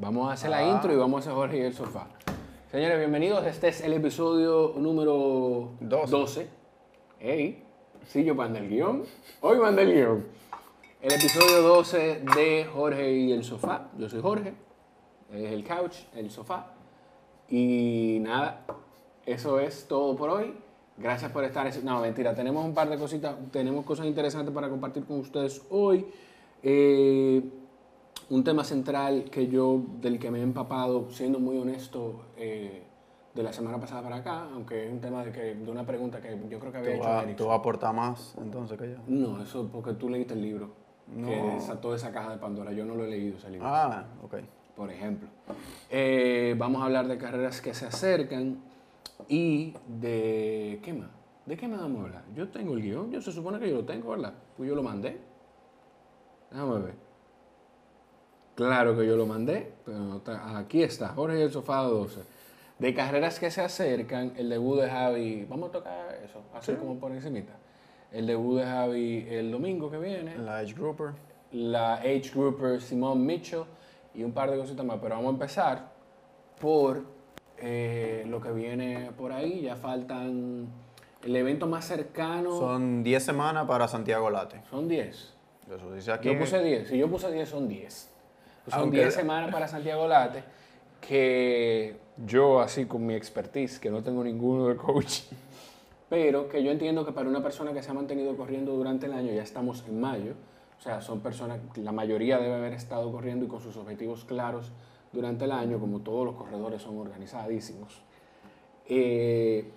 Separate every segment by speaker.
Speaker 1: Vamos a hacer la
Speaker 2: Ah.
Speaker 1: intro y vamos a hacer Jorge y el sofá. Señores, bienvenidos. Este es el episodio número 12.
Speaker 2: Doce.
Speaker 1: Ey, sí, yo mandé el guion. Hoy mandé el guion. El episodio 12 de Jorge y el sofá. Yo soy Jorge. Es el couch, el sofá. Y nada, eso es todo por hoy. Gracias por estar. No, mentira, tenemos un par de cositas, tenemos cosas interesantes para compartir con ustedes hoy. Eh, un tema central que yo, del que me he empapado, siendo muy honesto, eh, de la semana pasada para acá, aunque es un tema de, que, de una pregunta que yo creo que había
Speaker 2: Tú
Speaker 1: hecho Eric.
Speaker 2: tú vas a aportar más entonces que yo.
Speaker 1: No, eso porque tú leíste el libro, que
Speaker 2: No.
Speaker 1: desató esa caja de Pandora. Yo no lo he leído ese libro
Speaker 2: Ah, ok.
Speaker 1: por ejemplo. Eh, vamos a hablar de carreras que se acercan y de... ¿Qué más? ¿De qué más vamos a hablar? Yo tengo el guion, yo se supone que yo lo tengo, ¿verdad? Pues yo lo mandé. Déjame ver. Claro que yo lo mandé, pero aquí está, Jorge y el Sofá 12. De carreras que se acercan, el debut de Javi, vamos a tocar eso, así como por encimita. El debut de Javi el domingo que viene
Speaker 2: La Edge Grouper.
Speaker 1: la age grouper Simone Mitchell y un par de cositas más. Pero vamos a empezar por eh, lo que viene por ahí. Ya faltan el evento más cercano. Son,
Speaker 2: Son 10 semanas para Santiago Late.
Speaker 1: 10.
Speaker 2: Eso dice aquí.
Speaker 1: Yo puse 10. Si yo puse 10, son 10. Son
Speaker 2: Aunque-
Speaker 1: 10 semanas para Santiago Late que yo, así con mi expertise, que no tengo ninguno de coach, pero que yo entiendo que para una persona que se ha mantenido corriendo durante el año, ya estamos en mayo, o sea, son personas, la mayoría debe haber estado corriendo y con sus objetivos claros durante el año, como todos los corredores son organizadísimos. Eh,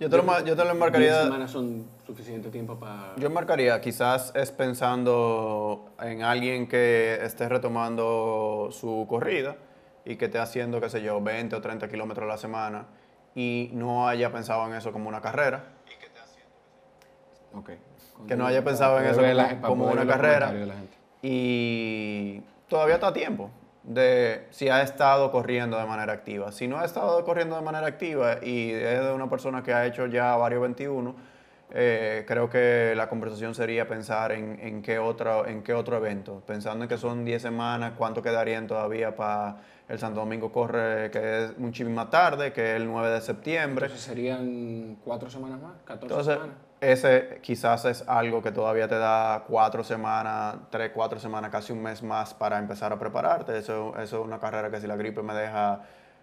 Speaker 2: Yo te lo, yo te lo
Speaker 1: 10
Speaker 2: enmarcaría.
Speaker 1: semanas son suficiente tiempo para...
Speaker 2: Yo enmarcaría, quizás es pensando en alguien que esté retomando su corrida y que esté haciendo, qué sé yo, 20 o 30 kilómetros a la semana y no haya pensado en eso como una carrera.
Speaker 1: Ok.
Speaker 2: Que no haya pensado en eso como- como una carrera. y todavía está a tiempo de si ha estado corriendo de manera activa. Si no ha estado corriendo de manera activa y es de una persona que ha hecho ya varios 21, eh, creo que la conversación sería pensar en, en qué otro, en qué otro evento. Pensando en que son 10 semanas, ¿cuánto quedarían todavía para el Santo Domingo Corre, que es muchísimo más tarde, que es el 9 de septiembre?
Speaker 1: Entonces serían cuatro semanas más, 14
Speaker 2: Entonces,
Speaker 1: semanas.
Speaker 2: Ese quizás es algo que todavía te da cuatro semanas, tres, cuatro semanas, casi un mes más para empezar a prepararte. Eso, eso es una carrera que si la gripe me deja,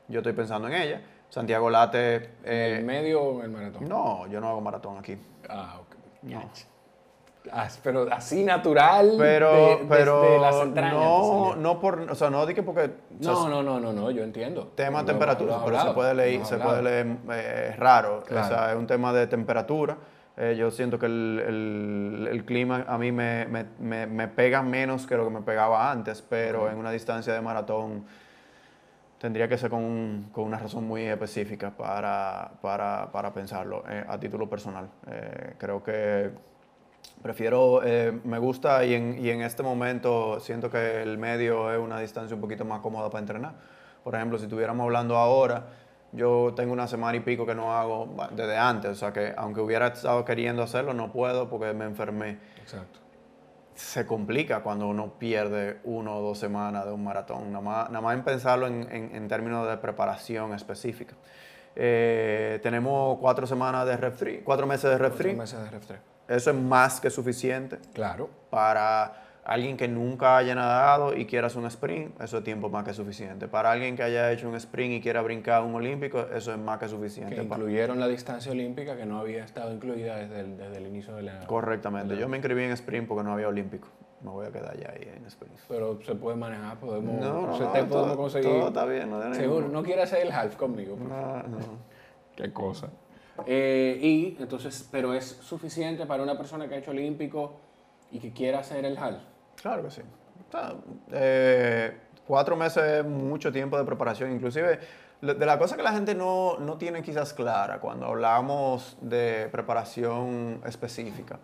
Speaker 2: yo estoy pensando en ella. Santiago Late,
Speaker 1: ¿El
Speaker 2: eh,
Speaker 1: medio o el maratón?
Speaker 2: no, yo no hago maratón aquí.
Speaker 1: Ah, ok.
Speaker 2: No.
Speaker 1: Ah, pero así natural.
Speaker 2: Pero,
Speaker 1: de- desde
Speaker 2: pero
Speaker 1: las entrañas te
Speaker 2: no, no por, o sea, no di que porque, o sea,
Speaker 1: No, no, no, no, no, yo entiendo.
Speaker 2: tema
Speaker 1: Lo-
Speaker 2: temperatura, pero se puede leer, se puede leer eh, raro.
Speaker 1: Claro.
Speaker 2: O sea, es un tema de temperatura. Eh, yo siento que el, el- el clima a mí me, me- me- me pega menos que lo que me pegaba antes, pero en una distancia de maratón tendría que ser con, un- con una razón muy específica para, para, para pensarlo eh, a título personal. Eh, creo que prefiero, me gusta y en, y en este momento siento que el medio es una distancia un poquito más cómoda para entrenar. Por ejemplo, si estuviéramos hablando ahora, yo tengo una semana y pico que no hago desde antes, o sea que aunque hubiera estado queriendo hacerlo, no puedo porque me enfermé.
Speaker 1: Exacto.
Speaker 2: Se complica cuando uno pierde uno o dos semanas de un maratón, nada más, nada más en pensarlo en, en- en términos de preparación específica. Eh, tenemos cuatro semanas de ref free, cuatro meses de ref free.
Speaker 1: meses de ref tres.
Speaker 2: Eso es más que suficiente
Speaker 1: Claro.
Speaker 2: para alguien que nunca haya nadado y quiera hacer un sprint, eso es tiempo más que suficiente. Para alguien que haya hecho un sprint y quiera brincar un olímpico, eso es más que suficiente.
Speaker 1: Que incluyeron la distancia olímpica que no había estado incluida desde el, desde el inicio de la.
Speaker 2: Correctamente. Yo me inscribí en sprint porque no había olímpico. Me voy a quedar ya ahí en sprint.
Speaker 1: Pero se puede manejar, podemos.
Speaker 2: No, no,
Speaker 1: se
Speaker 2: no,
Speaker 1: te
Speaker 2: todo-
Speaker 1: podemos conseguir.
Speaker 2: todo está bien, no
Speaker 1: Seguro, no quiere hacer el half conmigo. por
Speaker 2: No, no.
Speaker 1: Qué cosa. Eh, y entonces, pero es suficiente para una persona que ha hecho olímpico y que quiera hacer el half.
Speaker 2: Claro que sí. Eh, cuatro meses es mucho tiempo de preparación. Inclusive, de la cosa que la gente no, no tiene quizás clara cuando hablamos de preparación específica.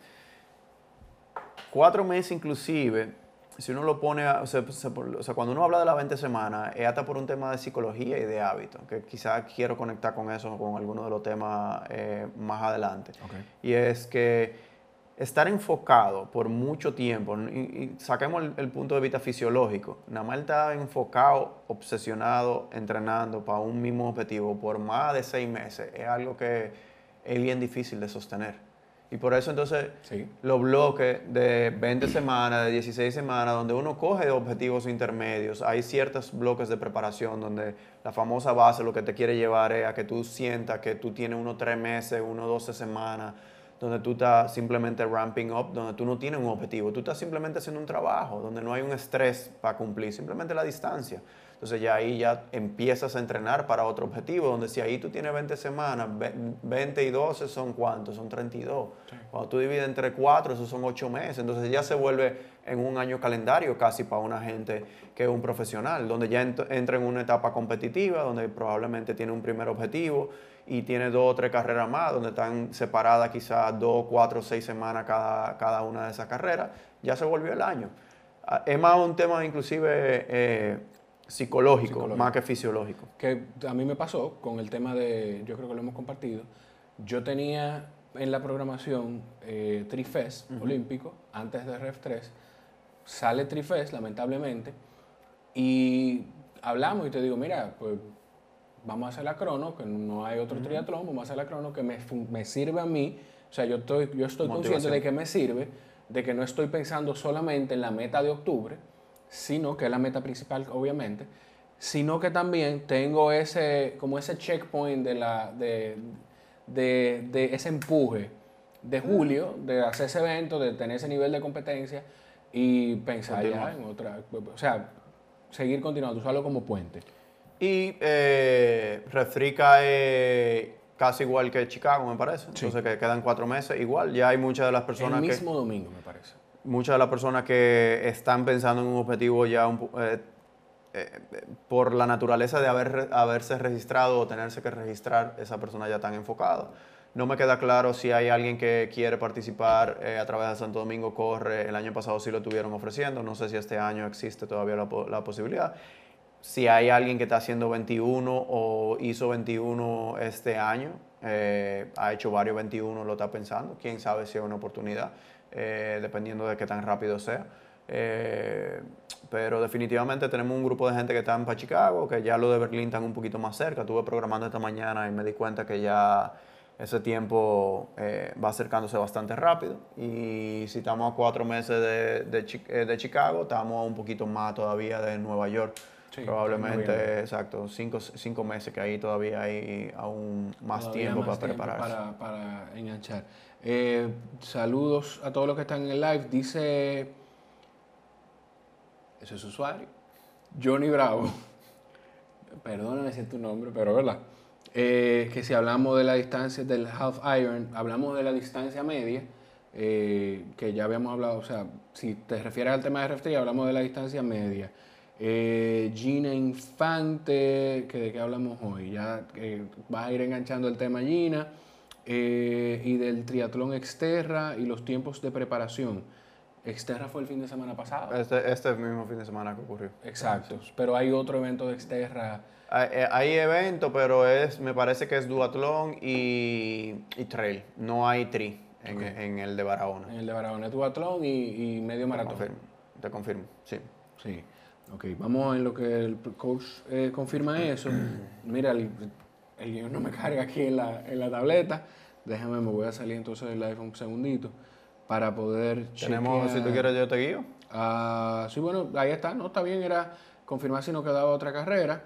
Speaker 2: Cuatro meses inclusive, si uno lo pone, a- o sea, se- o sea, cuando uno habla de las 20 semanas, es hasta por un tema de psicología y de hábito, que quizás quiero conectar con eso, con algunos de los temas eh, más adelante. Y es que estar enfocado por mucho tiempo, y, saquemos el, punto de vista fisiológico, nada más está enfocado, obsesionado, entrenando para un mismo objetivo por más de seis meses, es algo que es bien difícil de sostener. Y por eso entonces los bloques de 20 semanas, de 16 semanas, donde uno coge objetivos intermedios, hay ciertos bloques de preparación donde la famosa base lo que te quiere llevar es a que tú sientas que tú tienes unos 3 meses, unos 12 semanas, donde tú estás simplemente ramping up, donde tú no tienes un objetivo, tú estás simplemente haciendo un trabajo, donde no hay un estrés para cumplir, simplemente la distancia. Entonces ya ahí ya empiezas a entrenar para otro objetivo, donde si ahí tú tienes 20 semanas, 20 y 12 son cuántos, son 32. Cuando tú divides entre 4, esos son 8 meses. Entonces ya se vuelve en un año calendario casi para una gente que es un profesional, donde ya entra en una etapa competitiva, donde probablemente tiene un primer objetivo y tiene dos o tres carreras más, donde están separadas quizás dos, cuatro, seis semanas cada, cada una de esas carreras, ya se volvió el año. Ah, es más un tema inclusive eh, psicológico, más que fisiológico.
Speaker 1: Que a mí me pasó con el tema de, yo creo que lo hemos compartido, yo tenía en la programación eh, Trifest olímpico, antes de Ref 3, sale Trifest lamentablemente, y hablamos y te digo, mira, pues vamos a hacer la crono, que no hay otro triatlón, vamos a hacer la crono que me, me, sirve a mí, o sea, yo estoy, yo estoy consciente de que me sirve, de que no estoy pensando solamente en la meta de octubre, sino que es la meta principal, obviamente, sino que también tengo ese, como ese checkpoint de, la, de, de, ese empuje de julio, de hacer ese evento, de tener ese nivel de competencia y pensar ya en otra, o sea, seguir continuando, usarlo como puente.
Speaker 2: Y eh, Refrica es casi igual que Chicago, me parece. Entonces que quedan cuatro meses. Igual, ya hay muchas de las personas
Speaker 1: El mismo domingo, me parece
Speaker 2: muchas de las personas que están pensando en un objetivo ya eh, eh, por la naturaleza de haber, haberse registrado o tenerse que registrar, esa persona ya están enfocada. No me queda claro si hay alguien que quiere participar eh, a través de Santo Domingo Corre. El año pasado sí lo estuvieron ofreciendo. No sé si este año existe todavía la, la posibilidad. Si hay alguien que está haciendo 21 o hizo 21 este año, ha hecho varios 21, lo está pensando. Quién sabe si es una oportunidad. Eh, dependiendo de qué tan rápido sea. Eh, pero definitivamente tenemos un grupo de gente que está en Chicago, que ya lo de Berlín están un poquito más cerca. Estuve programando esta mañana y me di cuenta que ya ese tiempo eh, va acercándose bastante rápido. Y si estamos a cuatro meses de, de, Chicago, estamos a un poquito más todavía de Nueva York. Probablemente, exacto, cinco, cinco, meses que ahí todavía hay aún más tiempo para prepararse.
Speaker 1: Para, para enganchar. Eh, saludos a todos los que están en el live. Dice, ese es su usuario, Johnny Bravo. Perdóname si es tu nombre, pero verdad. Eh, que si hablamos de la distancia del half iron, hablamos de la distancia media, eh, que ya habíamos hablado, o sea, si te refieres al tema de RF3, hablamos de la distancia media. Gina Infante, que de qué hablamos hoy, ya vas a ir enganchando el tema Gina. Eh, y del triatlón Exterra y los tiempos de preparación. Exterra fue el fin de semana pasado.
Speaker 2: Este, este mismo fin de semana que ocurrió.
Speaker 1: Exacto, pero hay otro evento de Exterra.
Speaker 2: Hay, eh, hay, evento, pero es, me parece que es duatlón y, y trail. No hay tri en, en, el de Barahona.
Speaker 1: En el de Barahona es duatlón y, y medio maratón.
Speaker 2: Te confirmo, te confirmo, sí.
Speaker 1: Sí. Ok, vamos en lo que el coach eh, confirma eso. Mira, el, el guion no me carga aquí en la, en la tableta. Déjame, me voy a salir entonces del live un segundito para poder
Speaker 2: Tenemos, si tú quieres, yo te guío.
Speaker 1: Ah, sí, bueno, ahí está, no, está bien, era confirmar si no quedaba otra carrera.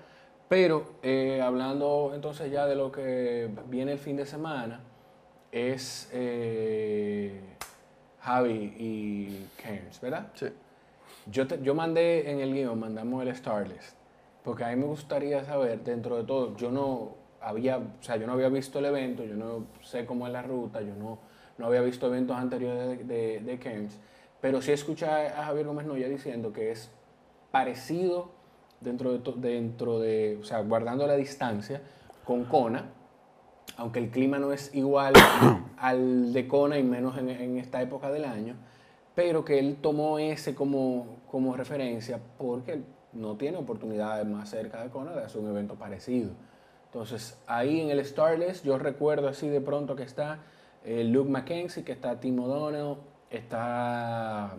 Speaker 1: Pero eh, hablando entonces ya de lo que viene el fin de semana, es eh, Javi y Cairns, ¿verdad?
Speaker 2: Sí.
Speaker 1: Yo, yo mandé en el guion, mandamos el Starlist, porque a mí me gustaría saber, dentro de todo, yo no, había, o sea, yo no había visto el evento, yo no sé cómo es la ruta, yo no, no había visto eventos anteriores de, de, Cairns, pero sí escuché a Javier Gómez Noya diciendo que es parecido dentro de, dentro de, o sea, guardando la distancia con Kona, aunque el clima no es igual al de Kona y menos en, en, esta época del año, pero que él tomó ese como, como referencia porque no tiene oportunidades más cerca de Kona de hacer un evento parecido. Entonces, ahí en el Starless, yo recuerdo así de pronto que está eh, Luke Mackenzie, que está Tim O'Donnell, está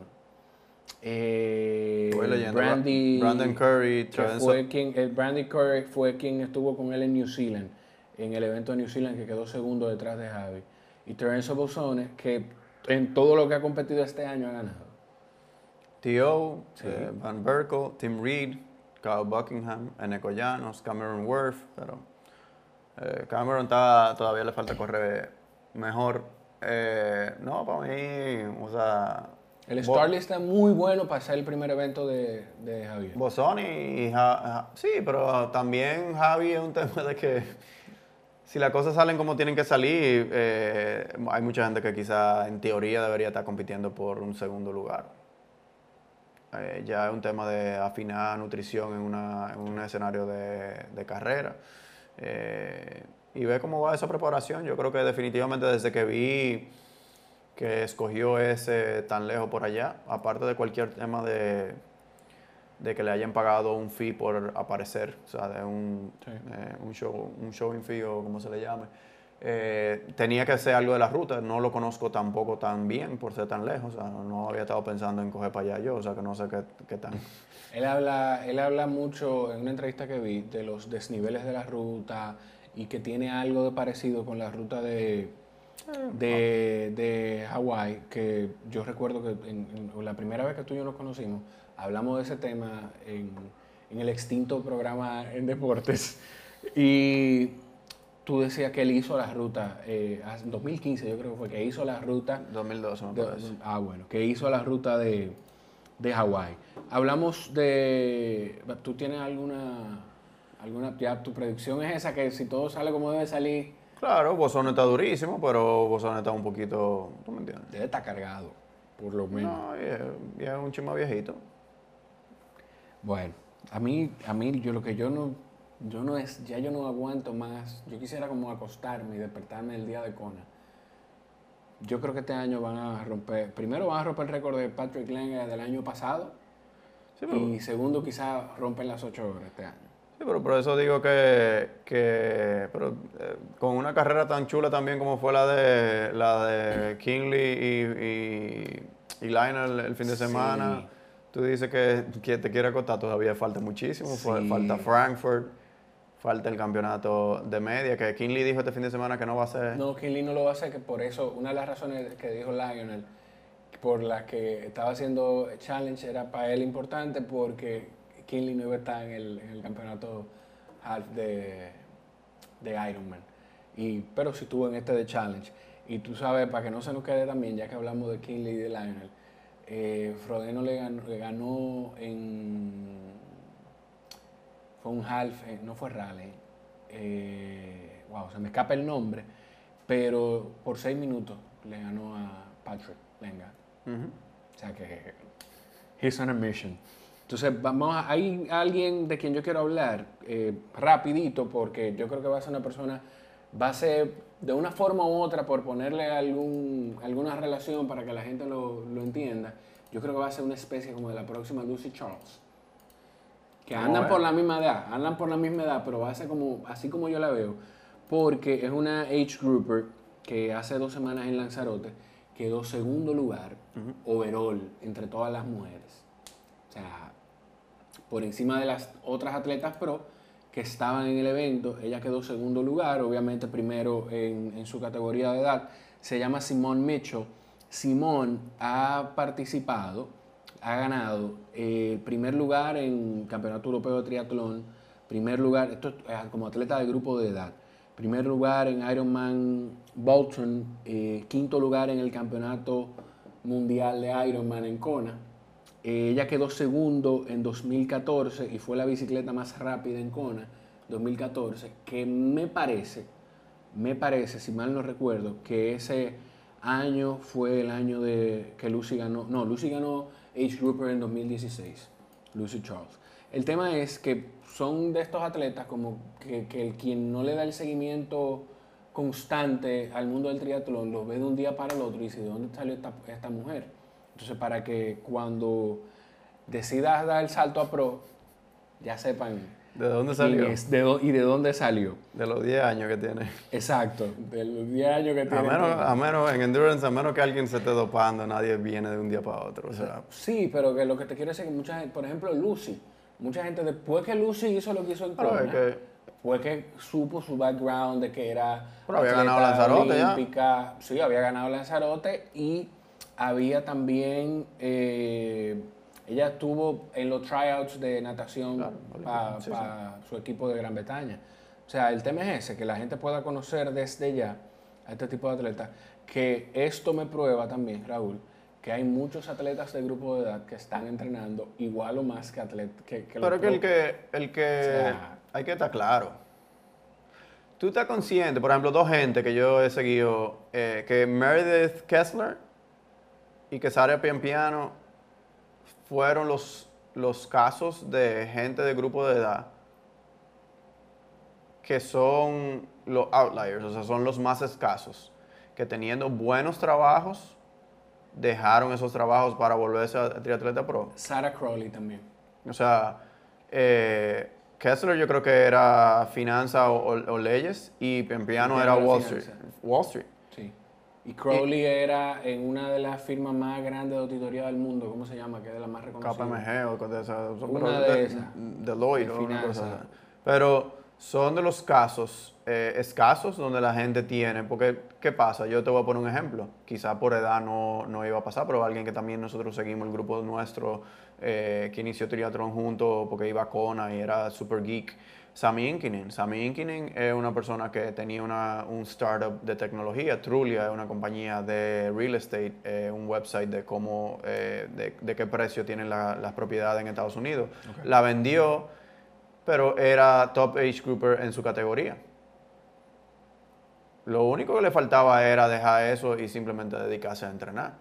Speaker 1: eh. Brandy,
Speaker 2: Brandon Curry,
Speaker 1: que fue quien, el Brandy Curry fue quien estuvo con él en New Zealand, en el evento de New Zealand que quedó segundo detrás de Javi. Y Terence Bolsone, que en todo lo que ha competido este año ha ganado.
Speaker 2: T.O.,
Speaker 1: Sí.
Speaker 2: eh, Van Berkel, Tim Reed, Kyle Buckingham, Eneco Llanos, Cameron Worth, pero eh, Cameron está, todavía le falta correr mejor. Eh, no, para mí, o sea...
Speaker 1: El Starley está muy bueno para ser el primer evento de, de Javier.
Speaker 2: Bosoni y Ja- Ja- sí, pero también Javi es un tema de que si las cosas salen como tienen que salir, eh, hay mucha gente que quizá en teoría debería estar compitiendo por un segundo lugar. Eh, ya es un tema de afinar nutrición en, una- en un escenario de, de carrera. Eh, y ve cómo va esa preparación. Yo creo que definitivamente desde que vi que escogió ese tan lejos por allá, aparte de cualquier tema de, de que le hayan pagado un fee por aparecer, o sea, de un,
Speaker 1: Sí.
Speaker 2: eh, un show, un showing fee o como se le llame. Eh, tenía que ser algo de la ruta, no lo conozco tampoco tan bien por ser tan lejos, o sea, no había estado pensando en coger para allá yo, o sea, que no sé qué, qué tan...
Speaker 1: Él habla, él habla mucho en una entrevista que vi de los desniveles de la ruta y que tiene algo de parecido con la ruta de, de, de Hawái, que yo recuerdo que en, en la primera vez que tú y yo nos conocimos, hablamos de ese tema en, en el extinto programa en deportes y tú decías que él hizo la ruta, eh, en 2015 yo creo que fue, que hizo la ruta
Speaker 2: 2012 me
Speaker 1: de-
Speaker 2: parece.
Speaker 1: ah, bueno, que hizo la ruta de, de Hawái. Hablamos de. ¿Tú tienes alguna. alguna ya tu predicción es esa, que si todo sale como debe salir,
Speaker 2: Claro, Bosón está durísimo, pero Bosón está un poquito, ¿tú me entiendes?
Speaker 1: debe estar cargado, por lo menos.
Speaker 2: No, y es, y es un chima viejito.
Speaker 1: Bueno, a mí, a mí, yo lo que yo no. Yo no es. Ya yo no aguanto más. Yo quisiera como acostarme y despertarme el día de Kona. Yo creo que este año van a romper. Primero van a romper el récord de Patrick Lenga del año pasado.
Speaker 2: Sí, pero,
Speaker 1: Y segundo, quizás rompen las 8 horas este año.
Speaker 2: sí, pero por eso digo que, que pero, eh, con una carrera tan chula también como fue la de la de Kinley y, y, y Lionel el fin de
Speaker 1: Sí.
Speaker 2: Tú dices que, que te quiere acostar, todavía falta muchísimo,
Speaker 1: Sí.
Speaker 2: falta Frankfurt, falta el campeonato de media, que Kinley dijo este fin de semana que no va a ser...
Speaker 1: No, Kinley no lo va a hacer, que por eso, una de las razones que dijo Lionel, por las que estaba haciendo challenge era para él importante, porque Kinley no iba a estar en el, en el campeonato half de, de Ironman. Y, pero sí estuvo en este de challenge. Y tú sabes, para que no se nos quede también, ya que hablamos de Kinley y de Lionel, eh, Frodeno le ganó, le ganó en. Fue un half, eh, no fue rally. Eh, wow, se me escapa el nombre. Pero por seis minutos le ganó a Patrick Lenga. O sea que. He's on a mission. Entonces, vamos a, hay alguien de quien yo quiero hablar eh, rapidito, porque yo creo que va a ser una persona, va a ser de una forma u otra, por ponerle algún, alguna relación para que la gente lo, lo entienda, yo creo que va a ser una especie como de la próxima Lucy Charles. Que
Speaker 2: ¿Cómo
Speaker 1: andan por la misma edad, andan por la misma edad, pero va a ser como, así como yo la veo, porque es una age grouper que hace dos semanas en Lanzarote quedó segundo lugar overall entre todas las mujeres. O sea, por encima de las otras atletas pro estaban en el evento, ella quedó segundo lugar, obviamente primero en, su categoría de edad. Se llama Simone Mitchell. Simone ha participado, ha ganado eh, primer lugar en Campeonato Europeo de Triatlón, primer lugar, esto es eh, como atleta de grupo de edad, primer lugar en Ironman Bolton, eh, quinto lugar en el Campeonato Mundial de Ironman en Kona. Eh, ella quedó segundo en 2014 y fue la bicicleta más rápida en Kona 2014, que me parece, me parece, si mal no recuerdo, que ese año fue el año de que Lucy ganó, no, Lucy ganó Age Grouper en 2016, Lucy Charles. El tema es que son de estos atletas como que, que quien no le da el seguimiento constante al mundo del triatlón lo ve de un día para el otro y dice, ¿de dónde salió esta, esta mujer? Entonces, para que cuando decidas dar el salto a pro, ya sepan
Speaker 2: ¿De dónde
Speaker 1: quién
Speaker 2: salió?
Speaker 1: es, de y de dónde salió.
Speaker 2: De los 10 años que tiene.
Speaker 1: Exacto, de los 10 años que
Speaker 2: A
Speaker 1: tiene.
Speaker 2: menos, a menos en endurance, a menos que alguien se esté dopando, nadie viene de un día para otro. O sea,
Speaker 1: Sí, pero que lo que te quiero decir es que mucha gente, por ejemplo, Lucy, mucha gente después que Lucy hizo lo que hizo en
Speaker 2: Pero es que-
Speaker 1: fue que supo su background de que era
Speaker 2: Pero había ganado Lanzarote ya.
Speaker 1: olímpica, sí, había ganado Lanzarote y había también eh, ella estuvo en los tryouts de natación
Speaker 2: Claro,
Speaker 1: para
Speaker 2: sí,
Speaker 1: su equipo de Gran Bretaña. O sea, el tema es ese, que la gente pueda conocer desde ya a este tipo de atletas, que esto me prueba también, Raúl, que hay muchos atletas de grupo de edad que están entrenando igual o más que atletas que, que
Speaker 2: pero es que el que, el que
Speaker 1: O sea-
Speaker 2: hay que estar claro. Tú estás consciente, por ejemplo, dos gente que yo he seguido, eh, que Meredith Kessler y que Sara Piampiano fueron los, los casos de gente de grupo de edad que son los outliers, o sea, son los más escasos, que teniendo buenos trabajos, dejaron esos trabajos para volverse a triatleta pro.
Speaker 1: Sarah Crowley también.
Speaker 2: O sea, eh, Kessler yo creo que era finanza o, o- o leyes y Piano
Speaker 1: Piano
Speaker 2: era
Speaker 1: era
Speaker 2: Wall
Speaker 1: finanza.
Speaker 2: Street. Wall Street.
Speaker 1: Y Crowley era en una de las firmas más grandes de auditoría del mundo, ¿cómo se llama? Que es de las más reconocidas.
Speaker 2: KPMG o cosas de esas.
Speaker 1: Una
Speaker 2: pero
Speaker 1: de esas.
Speaker 2: Deloitte
Speaker 1: De
Speaker 2: o una
Speaker 1: finanzas.
Speaker 2: cosa así. Pero son de los casos eh, escasos donde la gente tiene, porque ¿qué pasa? Yo te voy a poner un ejemplo. Quizá por edad no, no iba a pasar, pero alguien que también nosotros seguimos, el grupo nuestro eh, que inició triatlón junto porque iba a Kona y era super geek. Sami Inkinen. Sami Inkinen es una persona que tenía una, un startup de tecnología. Trulia es una compañía de real estate, eh, un website de cómo, eh, de, de qué precio tienen la- las propiedades en Estados Unidos. La vendió, pero era top age grouper en su categoría. Lo único que le faltaba era dejar eso y simplemente dedicarse a entrenar.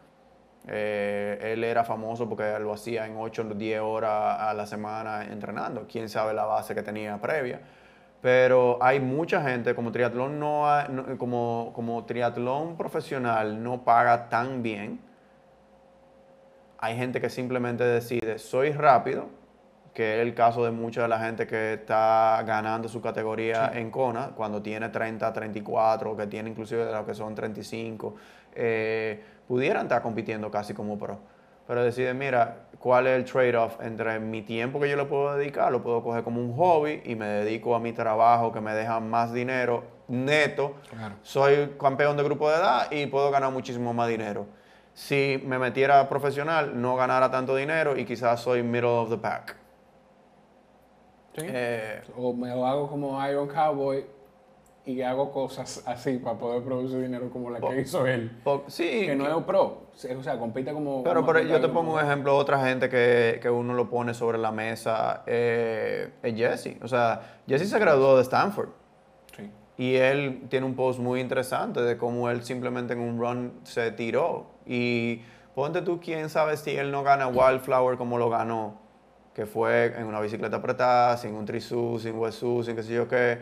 Speaker 2: Eh, él era famoso porque lo hacía en 8 o 10 horas a la semana entrenando. Quién sabe la base que tenía previa. Pero hay mucha gente, como triatlón, no, ha- no- como, como triatlón profesional no paga tan bien. Hay gente que simplemente decide, soy rápido, que es el caso de mucha de la gente que está ganando su categoría en Kona, cuando tiene 30, 34, que tiene inclusive de los que son 35, eh, pudieran estar compitiendo casi como pro. Pero deciden, mira, ¿cuál es el trade-off entre mi tiempo que yo le puedo dedicar? Lo puedo coger como un hobby y me dedico a mi trabajo que me deja más dinero neto.
Speaker 1: Claro.
Speaker 2: Soy campeón de grupo de edad y puedo ganar muchísimo más dinero. Si me metiera profesional, no ganara tanto dinero y quizás soy middle of the pack.
Speaker 1: Sí.
Speaker 2: Eh,
Speaker 1: O me lo hago como Iron Cowboy y hago cosas así para poder producir dinero como la que hizo él.
Speaker 2: po- sí,
Speaker 1: Que no es pro, o sea, compite como...
Speaker 2: pero, pero yo te pongo un ejemplo, otra gente que, que uno lo pone sobre la mesa eh, es Jesse. O sea, Jesse se graduó de Stanford.
Speaker 1: Sí.
Speaker 2: Y él tiene un post muy interesante de cómo él simplemente en un run se tiró. Y ponte tú, quién sabe si él no gana Wildflower como lo ganó, que fue en una bicicleta apretada, sin un trisú, sin huesú, sin qué sé yo qué.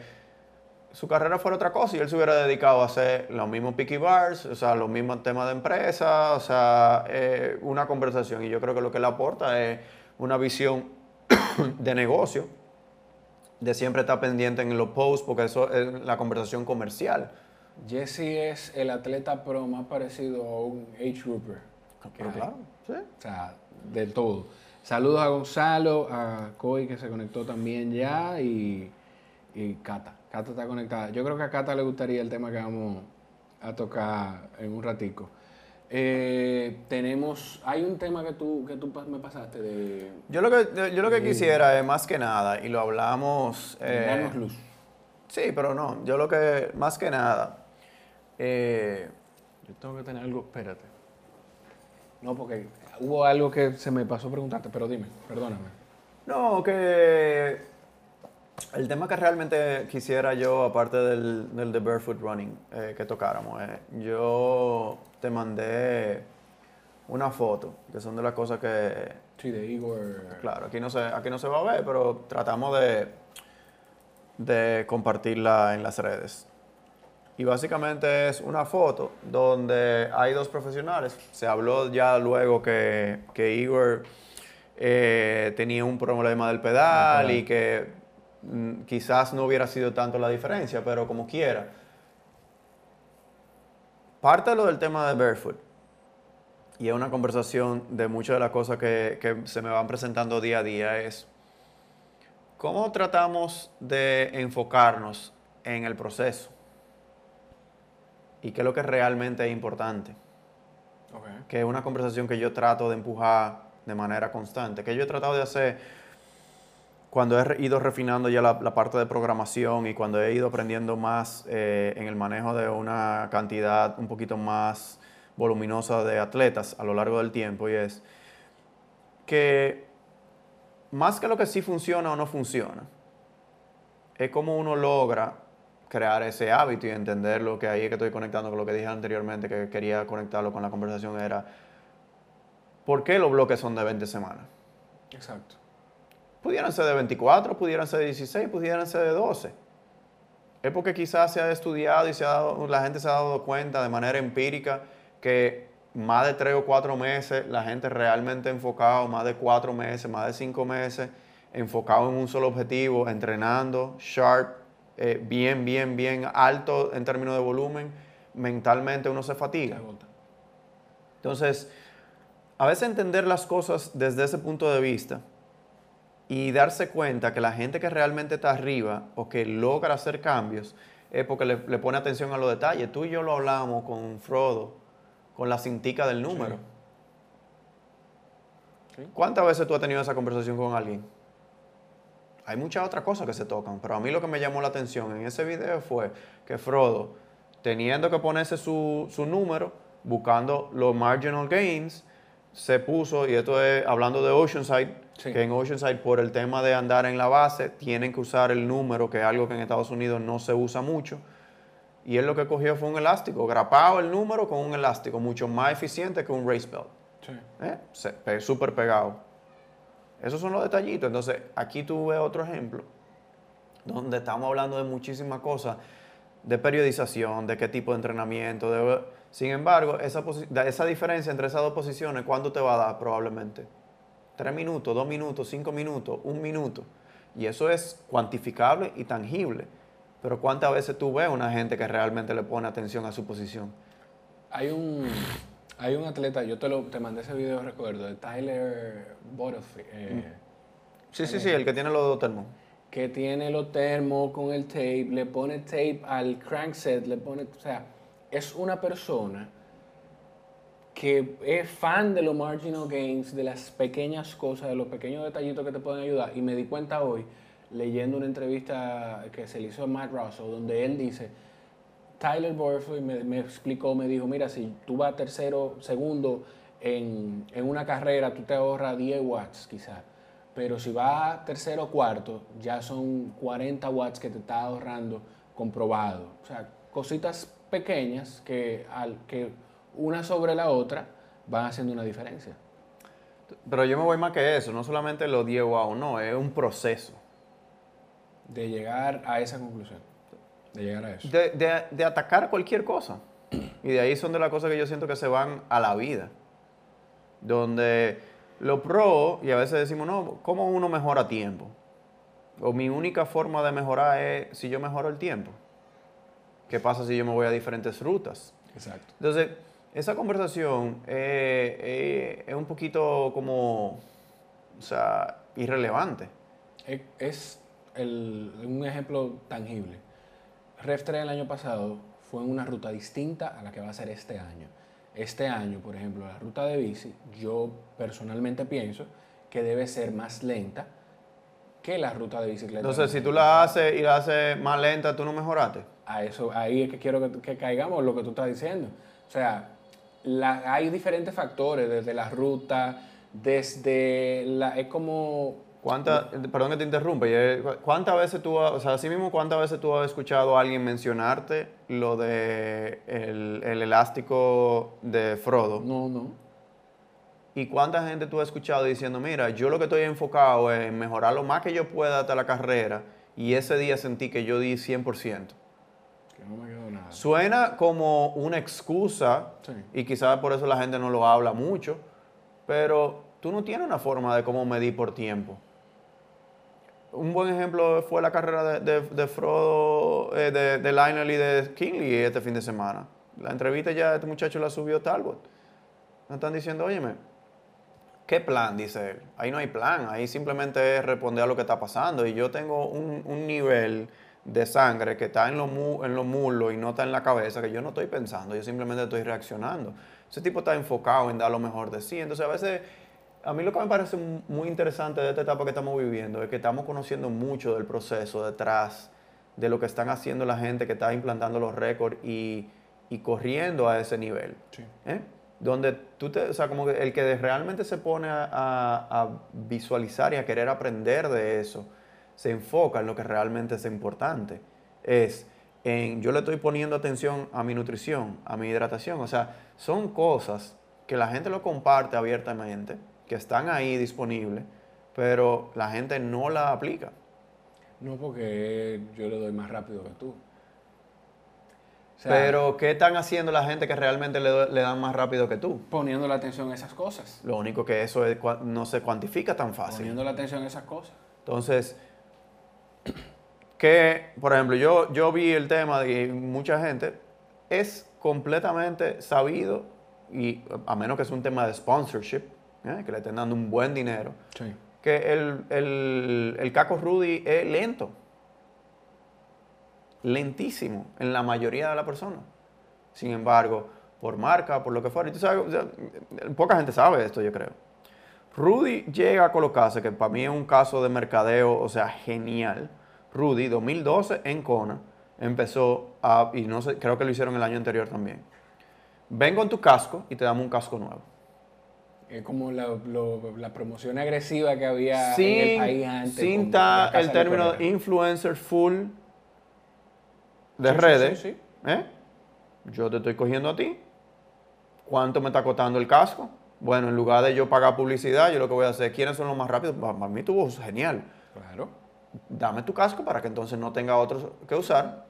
Speaker 2: Su carrera fuera otra cosa y él se hubiera dedicado a hacer los mismos picky bars, o sea, los mismos temas de empresa, o sea, eh, una conversación. Y yo creo que lo que él aporta es una visión de negocio de siempre estar pendiente en los posts, porque eso es la conversación comercial.
Speaker 1: Jesse es el atleta pro más parecido a un grouper. que
Speaker 2: Pero claro, sí.
Speaker 1: O sea, del todo. Saludos a Gonzalo, a Coy que se conectó también ya y, y Cata. Cata está conectada. Yo creo que a Cata le gustaría el tema que vamos a tocar en un ratico. Eh, tenemos, hay un tema que tú, que tú me pasaste de
Speaker 2: Yo lo que, yo lo que quisiera es más que nada, y lo hablamos... eh,
Speaker 1: darnos luz.
Speaker 2: sí, pero no, yo lo que, más que nada, eh,
Speaker 1: Yo tengo que tener algo, espérate. No, porque hubo algo que se me pasó preguntarte, pero dime, perdóname.
Speaker 2: No, que el tema que realmente quisiera yo, aparte del, del de Barefoot Running, eh, que tocáramos, eh, yo te mandé una foto, que son de las cosas que,
Speaker 1: Sí, de Igor.
Speaker 2: claro, aquí no se, aquí no se va a ver, pero tratamos de, de compartirla en las redes. Y básicamente es una foto donde hay dos profesionales. Se habló ya luego que, que Igor eh, tenía un problema del pedal y que quizás no hubiera sido tanto la diferencia, pero como quiera. Parte de lo del tema de Barefoot, y es una conversación de muchas de las cosas que, que se me van presentando día a día, es cómo tratamos de enfocarnos en el proceso y qué es lo que realmente es importante. Que es una conversación que yo trato de empujar de manera constante, que yo he tratado de hacer cuando he ido refinando ya la, parte de programación y cuando he ido aprendiendo más eh, en el manejo de una cantidad un poquito más voluminosa de atletas a lo largo del tiempo, y es que más que lo que sí funciona o no funciona, es como uno logra crear ese hábito y entender lo que ahí es que estoy conectando con lo que dije anteriormente, que quería conectarlo con la conversación, era ¿por qué los bloques son de 20 semanas?
Speaker 1: Exacto.
Speaker 2: Pudieran ser de 24, pudieran ser de 16, pudieran ser de 12. Es porque quizás se ha estudiado y se ha dado, la gente se ha dado cuenta de manera empírica que más de 3 o 4 meses, la gente realmente enfocado, más de 4 meses, más de 5 meses, enfocado en un solo objetivo, entrenando, sharp, eh, bien, bien, bien alto en términos de volumen, mentalmente uno se fatiga. Entonces, a veces entender las cosas desde ese punto de vista y darse cuenta que la gente que realmente está arriba o que logra hacer cambios es porque le, pone atención a los detalles. Tú y yo lo hablamos con Frodo, con la cintica del número. ¿Cuántas veces tú has tenido esa conversación con alguien? Hay muchas otras cosas que se tocan, pero a mí lo que me llamó la atención en ese video fue que Frodo, teniendo que ponerse su, número, buscando los marginal gains, se puso, y esto es hablando de Oceanside, que en Oceanside por el tema de andar en la base, tienen que usar el número, que es algo que en Estados Unidos no se usa mucho. Y él lo que cogió fue un elástico, grapado el número con un elástico, mucho más eficiente que un race belt. Sí. ¿Eh? Súper pegado. Esos son los detallitos. Entonces, aquí tú ves otro ejemplo donde estamos hablando de muchísimas cosas, de periodización, de qué tipo de entrenamiento. Sin embargo, esa, esa diferencia entre esas dos posiciones, ¿cuándo te va a dar probablemente? Tres minutos, dos minutos, cinco minutos, un minuto. Y eso es cuantificable y tangible. Pero ¿cuántas veces tú ves una gente que realmente le pone atención a su posición?
Speaker 1: Hay un, hay un atleta, yo te, lo, te mandé ese video, recuerdo, de Tyler Butterfield. Eh,
Speaker 2: sí, sí, sí, el que tiene los dos termos.
Speaker 1: Que tiene los termos con el tape, le pone tape al crankset, le pone, o sea, es una persona que es fan de los marginal gains, de las pequeñas cosas, de los pequeños detallitos que te pueden ayudar. Y me di cuenta hoy, leyendo una entrevista que se le hizo a Matt Russell, donde él dice, Tyler Borfley me, explicó, me dijo, mira, si tú vas tercero, segundo en, una carrera, tú te ahorras 10 watts quizás. Pero si vas tercero o cuarto, ya son 40 watts que te está ahorrando comprobado. O sea, cositas pequeñas que, al, que una sobre la otra van haciendo una diferencia.
Speaker 2: Pero yo me voy más que eso, no solamente lo 10 watts, no, es un proceso.
Speaker 1: De llegar a esa conclusión. De llegar a eso.
Speaker 2: De, atacar cualquier cosa. Y de ahí son de las cosas que yo siento que se van a la vida. Donde lo pro, y a veces decimos, no, ¿cómo uno mejora tiempo? O mi única forma de mejorar es si yo mejoro el tiempo. ¿Qué pasa si yo me voy a diferentes rutas?
Speaker 1: Exacto.
Speaker 2: Entonces, esa conversación es un poquito como, o sea, irrelevante.
Speaker 1: Es un ejemplo tangible. Ref 3 el año pasado fue en una ruta distinta a la que va a ser este año. Este año, por ejemplo, la ruta de bici, yo personalmente pienso que debe ser más lenta que la ruta de bicicleta.
Speaker 2: Entonces, si tú la haces y la haces más lenta, ¿tú no mejoraste?
Speaker 1: A eso, ahí es que quiero que, caigamos lo que tú estás diciendo. O sea, hay diferentes factores, desde la ruta, desde la... Es como
Speaker 2: perdón que te interrumpa, ¿cuántas veces tú, o sea, así mismo, cuántas veces tú has escuchado a alguien mencionarte lo de el, elástico de Frodo?
Speaker 1: No, no.
Speaker 2: ¿Y cuánta gente tú has escuchado diciendo, mira, yo lo que estoy enfocado es en mejorar lo más que yo pueda hasta la carrera y ese día sentí que yo di 100%?
Speaker 1: Que no me
Speaker 2: Suena como una excusa y quizás por eso la gente no lo habla mucho, pero tú no tienes una forma de cómo medir por tiempo un buen ejemplo fue la carrera de, de, de Frodo, eh, de, de Lionel y de Kingley este fin de semana. La entrevista ya este muchacho la subió Talbot. Me están diciendo, óyeme, ¿qué plan? Dice él. Ahí no hay plan, ahí simplemente es responder a lo que está pasando. Y yo tengo un, un nivel de sangre que está en los, mu- en los muslos y no está en la cabeza, que yo no estoy pensando, yo simplemente estoy reaccionando. Ese tipo está enfocado en dar lo mejor de sí. Entonces, a veces, a mí lo que me parece mu- muy interesante de esta etapa que estamos viviendo es que estamos conociendo mucho del proceso detrás de lo que están haciendo la gente que está implantando los récords y, y corriendo a ese nivel.
Speaker 1: Sí.
Speaker 2: ¿eh? Donde tú te, o sea, como que el que realmente se pone a, a- a visualizar y a querer aprender de eso, se enfoca en lo que realmente es importante. Es en, yo le estoy poniendo atención a mi nutrición, a mi hidratación. O sea, son cosas que la gente lo comparte abiertamente, que están ahí disponibles, pero la gente no la aplica.
Speaker 1: No, porque yo le doy más rápido que tú. O sea,
Speaker 2: pero, ¿qué están haciendo la gente que realmente le, le dan más rápido que tú?
Speaker 1: poniendo la atención a esas cosas.
Speaker 2: Lo único que eso es no se cuantifica tan fácil.
Speaker 1: Poniendo la atención a esas cosas.
Speaker 2: Entonces, que, por ejemplo, yo, yo vi el tema de mucha gente, es completamente sabido, y a menos que sea un tema de sponsorship, ¿eh? que le estén dando un buen dinero,
Speaker 1: Sí.
Speaker 2: que el, el, el caco Rudy es lento. Lentísimo en la mayoría de las personas. Sin embargo, por marca, por lo que fuera, y tú sabes, o sea, poca gente sabe esto, yo creo. Rudy llega a colocarse, que para mí es un caso de mercadeo, o sea, genial. Rudy, 2012 en Kona, empezó a, y no sé, creo que lo hicieron el año anterior también. Ven con tu casco y te damos un casco nuevo.
Speaker 1: Es como la, lo- la promoción agresiva que había en el
Speaker 2: sin,
Speaker 1: país antes.
Speaker 2: sin ta- el término influencer full de
Speaker 1: Sí,
Speaker 2: redes.
Speaker 1: sí, sí.
Speaker 2: ¿eh? Yo te estoy cogiendo a ti. ¿Cuánto me está costando el casco? Bueno, en lugar de yo pagar publicidad, yo lo que voy a hacer, ¿quiénes son los más rápidos? Para mí tu voz es genial.
Speaker 1: Claro.
Speaker 2: Dame tu casco para que entonces no tenga otros que usar.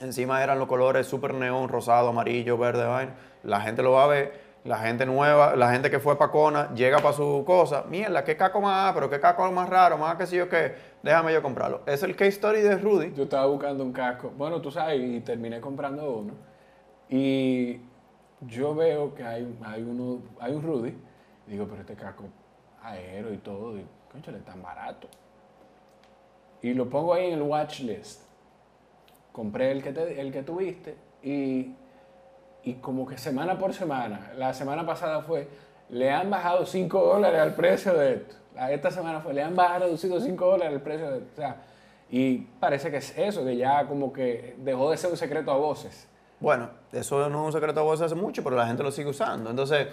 Speaker 2: Encima eran los colores super neón, rosado, amarillo, verde, vaina. La gente lo va a ver. La gente nueva, la gente que fue para Kona, llega para su cosa. Mierda, qué caco más, pero qué caco más raro, más que si yo qué. Déjame yo comprarlo. Es el case story de Rudy.
Speaker 1: Yo estaba buscando un casco. Bueno, tú sabes, y terminé comprando uno. Y yo veo que hay, hay, uno, hay un Rudy. Digo, pero este casco aero y todo. Y, conchale, tan barato. Y lo pongo ahí en el watch list. Compré el que, te- el que tuviste y, y como que semana por semana, la semana pasada fue, le han bajado 5 dólares al precio de esto. Esta semana fue, le han bajado, reducido 5 dólares al precio de esto. O sea, y parece que es eso, que ya como que dejó de ser un secreto a voces.
Speaker 2: Bueno, eso no es un secreto a voces hace mucho, pero la gente lo sigue usando. Entonces,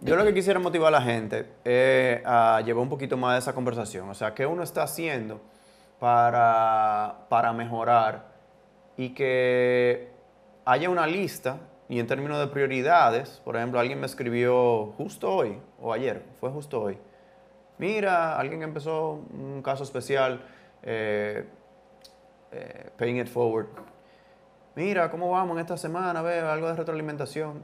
Speaker 2: yo lo que quisiera motivar a la gente es a llevar un poquito más de esa conversación. O sea, ¿qué uno está haciendo para, para mejorar y que haya una lista y en términos de prioridades, por ejemplo, alguien me escribió justo hoy o ayer, fue justo hoy. Mira, alguien empezó un caso especial, eh, eh, Paying It Forward. Mira, ¿cómo vamos en esta semana? Veo algo de retroalimentación.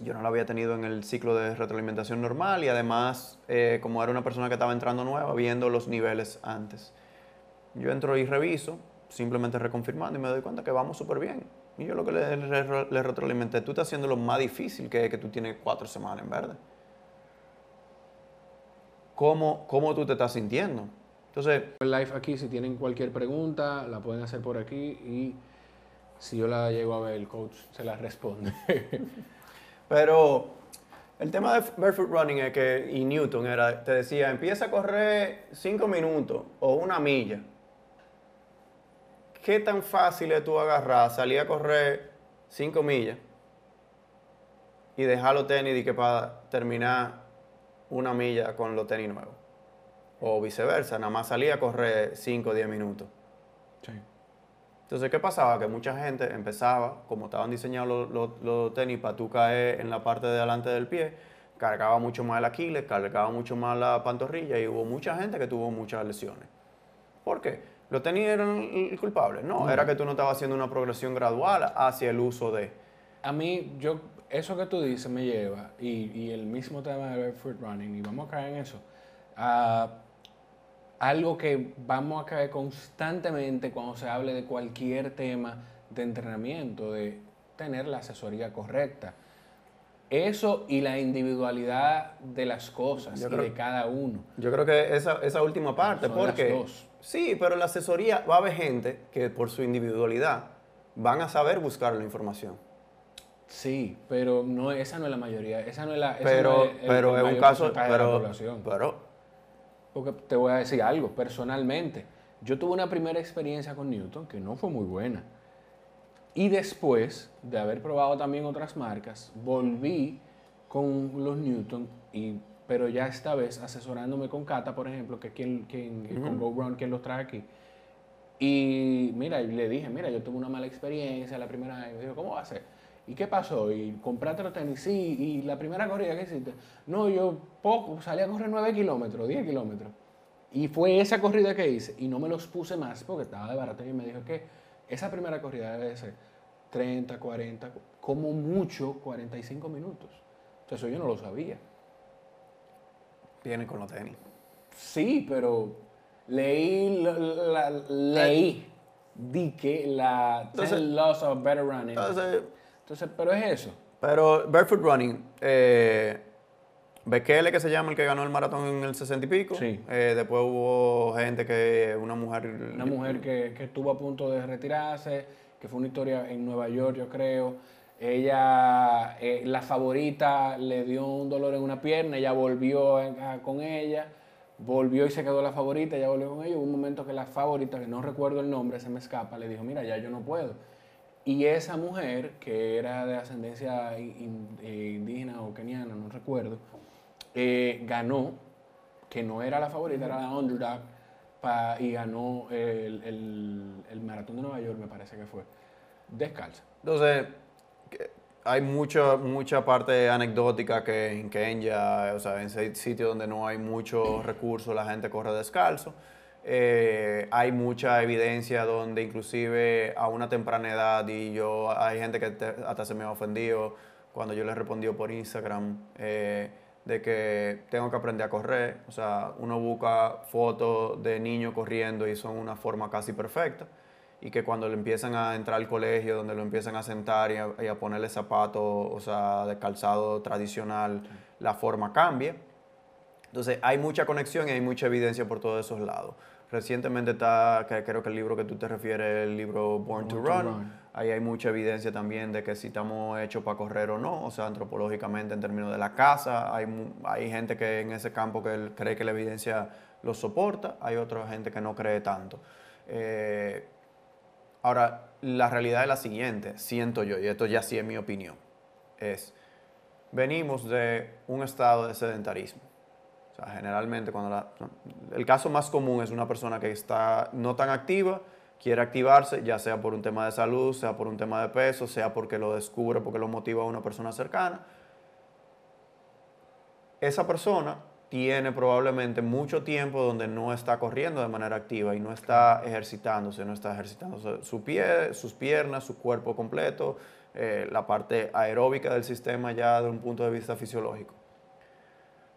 Speaker 2: Yo no lo había tenido en el ciclo de retroalimentación normal y además, eh, como era una persona que estaba entrando nueva, viendo los niveles antes. Yo entro y reviso, simplemente reconfirmando y me doy cuenta que vamos súper bien. Y yo lo que le, le- le retroalimenté, tú estás haciendo lo más difícil que es que tú tienes cuatro semanas en verde. ¿Cómo, ¿Cómo tú te estás sintiendo? Entonces,
Speaker 1: El live aquí, si tienen cualquier pregunta, la pueden hacer por aquí y si yo la llego a ver, el coach se la responde.
Speaker 2: Pero el tema de barefoot running es que, y Newton era, te decía, empieza a correr cinco minutos o una milla. ¿Qué tan fácil es tú agarrar, salir a correr cinco millas y dejar los tenis y que para terminar una milla con los tenis nuevos? O viceversa, nada más salir a correr 5 o 10 minutos.
Speaker 1: Sí.
Speaker 2: Entonces, ¿qué pasaba? Que mucha gente empezaba, como estaban diseñados los, los- los tenis para tú caer en la parte de adelante del pie, cargaba mucho más el Aquiles, cargaba mucho más la pantorrilla y hubo mucha gente que tuvo muchas lesiones. ¿Por qué? ¿Los tenis eran el culpable? No, era que tú no estabas haciendo una progresión gradual hacia el uso de...
Speaker 1: A mí, yo, eso que tú dices me lleva, y, y el mismo tema de barefoot running, y vamos a caer en eso, a, algo que vamos a caer constantemente cuando se hable de cualquier tema de entrenamiento, de tener la asesoría correcta. Eso y la individualidad de las cosas
Speaker 2: Yo
Speaker 1: y
Speaker 2: creo-
Speaker 1: de cada uno.
Speaker 2: Yo creo que esa, esa última parte,
Speaker 1: Son las
Speaker 2: porque... Sí, pero la asesoría va a haber gente que por su individualidad van a saber buscar la información.
Speaker 1: Sí, pero no, esa no es la mayoría. Esa no es la.
Speaker 2: Pero,
Speaker 1: no el-
Speaker 2: pero
Speaker 1: el
Speaker 2: es un caso...
Speaker 1: porcentaje de la
Speaker 2: Pero,
Speaker 1: población.
Speaker 2: pero
Speaker 1: Porque te voy a decir algo, personalmente. Yo tuve una primera experiencia con Newton que no fue muy buena. Y después de haber probado también otras marcas, volví con los Newton, y, pero ya esta vez asesorándome con Cata, por ejemplo, que es quien, quien con Go Run, quien los trae aquí. Y mira, y le dije, mira, yo tuve una mala experiencia la primera vez. Y me dijo, ¿cómo va a ser? ¿Y qué pasó? ¿Y compraste los tenis? Sí. ¿Y la primera corrida que hiciste? No, yo poco, salí a correr 9 kilómetros, 10 kilómetros. Y fue esa corrida que hice. Y no me los puse más porque estaba de barato. Y me dijo que esa primera corrida debe ser 30, 40, como mucho 45 minutos. Entonces eso yo no lo sabía.
Speaker 2: Viene con los tenis.
Speaker 1: Sí, pero leí, la, la- leí, di que la
Speaker 2: Entonces-
Speaker 1: 10 laws of better running.
Speaker 2: Entonces,
Speaker 1: Entonces, pero es eso.
Speaker 2: pero Barefoot Running, eh, Bekele, que se llama el que ganó el maratón en el 60 y pico.
Speaker 1: Sí.
Speaker 2: Eh, después hubo gente que, una mujer...
Speaker 1: Una mujer que, que estuvo a punto de retirarse, que fue una historia en Nueva York, yo creo. Ella, eh, la favorita, le dio un dolor en una pierna, ella volvió a- con ella, volvió y se quedó la favorita, ella volvió con ella. Hubo un momento que la favorita, que no recuerdo el nombre, se me escapa, le dijo, mira, ya yo no puedo. Y esa mujer, que era de ascendencia eh, indígena o keniana, no recuerdo, eh, ganó, que no era la favorita, era la underdog, y ganó el, el- el maratón de Nueva York, me parece que fue, descalza.
Speaker 2: Entonces, hay mucha, mucha parte anecdótica que en Kenia, o sea, en ese sitio donde no hay muchos recursos, la gente corre descalzo. Eh, hay mucha evidencia donde inclusive a una temprana edad, y yo, hay gente que hasta se me ha ofendido cuando yo les respondí por Instagram, eh, de que tengo que aprender a correr. O sea, uno busca fotos de niños corriendo y son una forma casi perfecta y que cuando le empiezan a entrar al colegio, donde lo empiezan a sentar y a, y a ponerle zapatos, o sea, de calzado tradicional, la forma cambia. Entonces, hay mucha conexión y hay mucha evidencia por todos esos lados. Recientemente está, creo que el libro que tú te refieres, el libro Born, to,
Speaker 1: Born to
Speaker 2: Run.
Speaker 1: Run.
Speaker 2: Ahí hay mucha evidencia también de que si estamos hechos para correr o no, o sea, antropológicamente en términos de la casa. Hay, hay gente que en ese campo que cree que la evidencia lo soporta, hay otra gente que no cree tanto. Eh, Ahora, la realidad es la siguiente, siento yo, y esto ya sí es mi opinión, es, venimos de un estado de sedentarismo. O sea, generalmente cuando la- el caso más común es una persona que está no tan activa, quiere activarse, ya sea por un tema de salud, sea por un tema de peso, sea porque lo descubre, porque lo motiva a una persona cercana. Esa persona tiene probablemente mucho tiempo donde no está corriendo de manera activa y no está ejercitándose, no está ejercitándose su pie, sus piernas, su cuerpo completo, eh, la parte aeróbica del sistema ya desde un punto de vista fisiológico.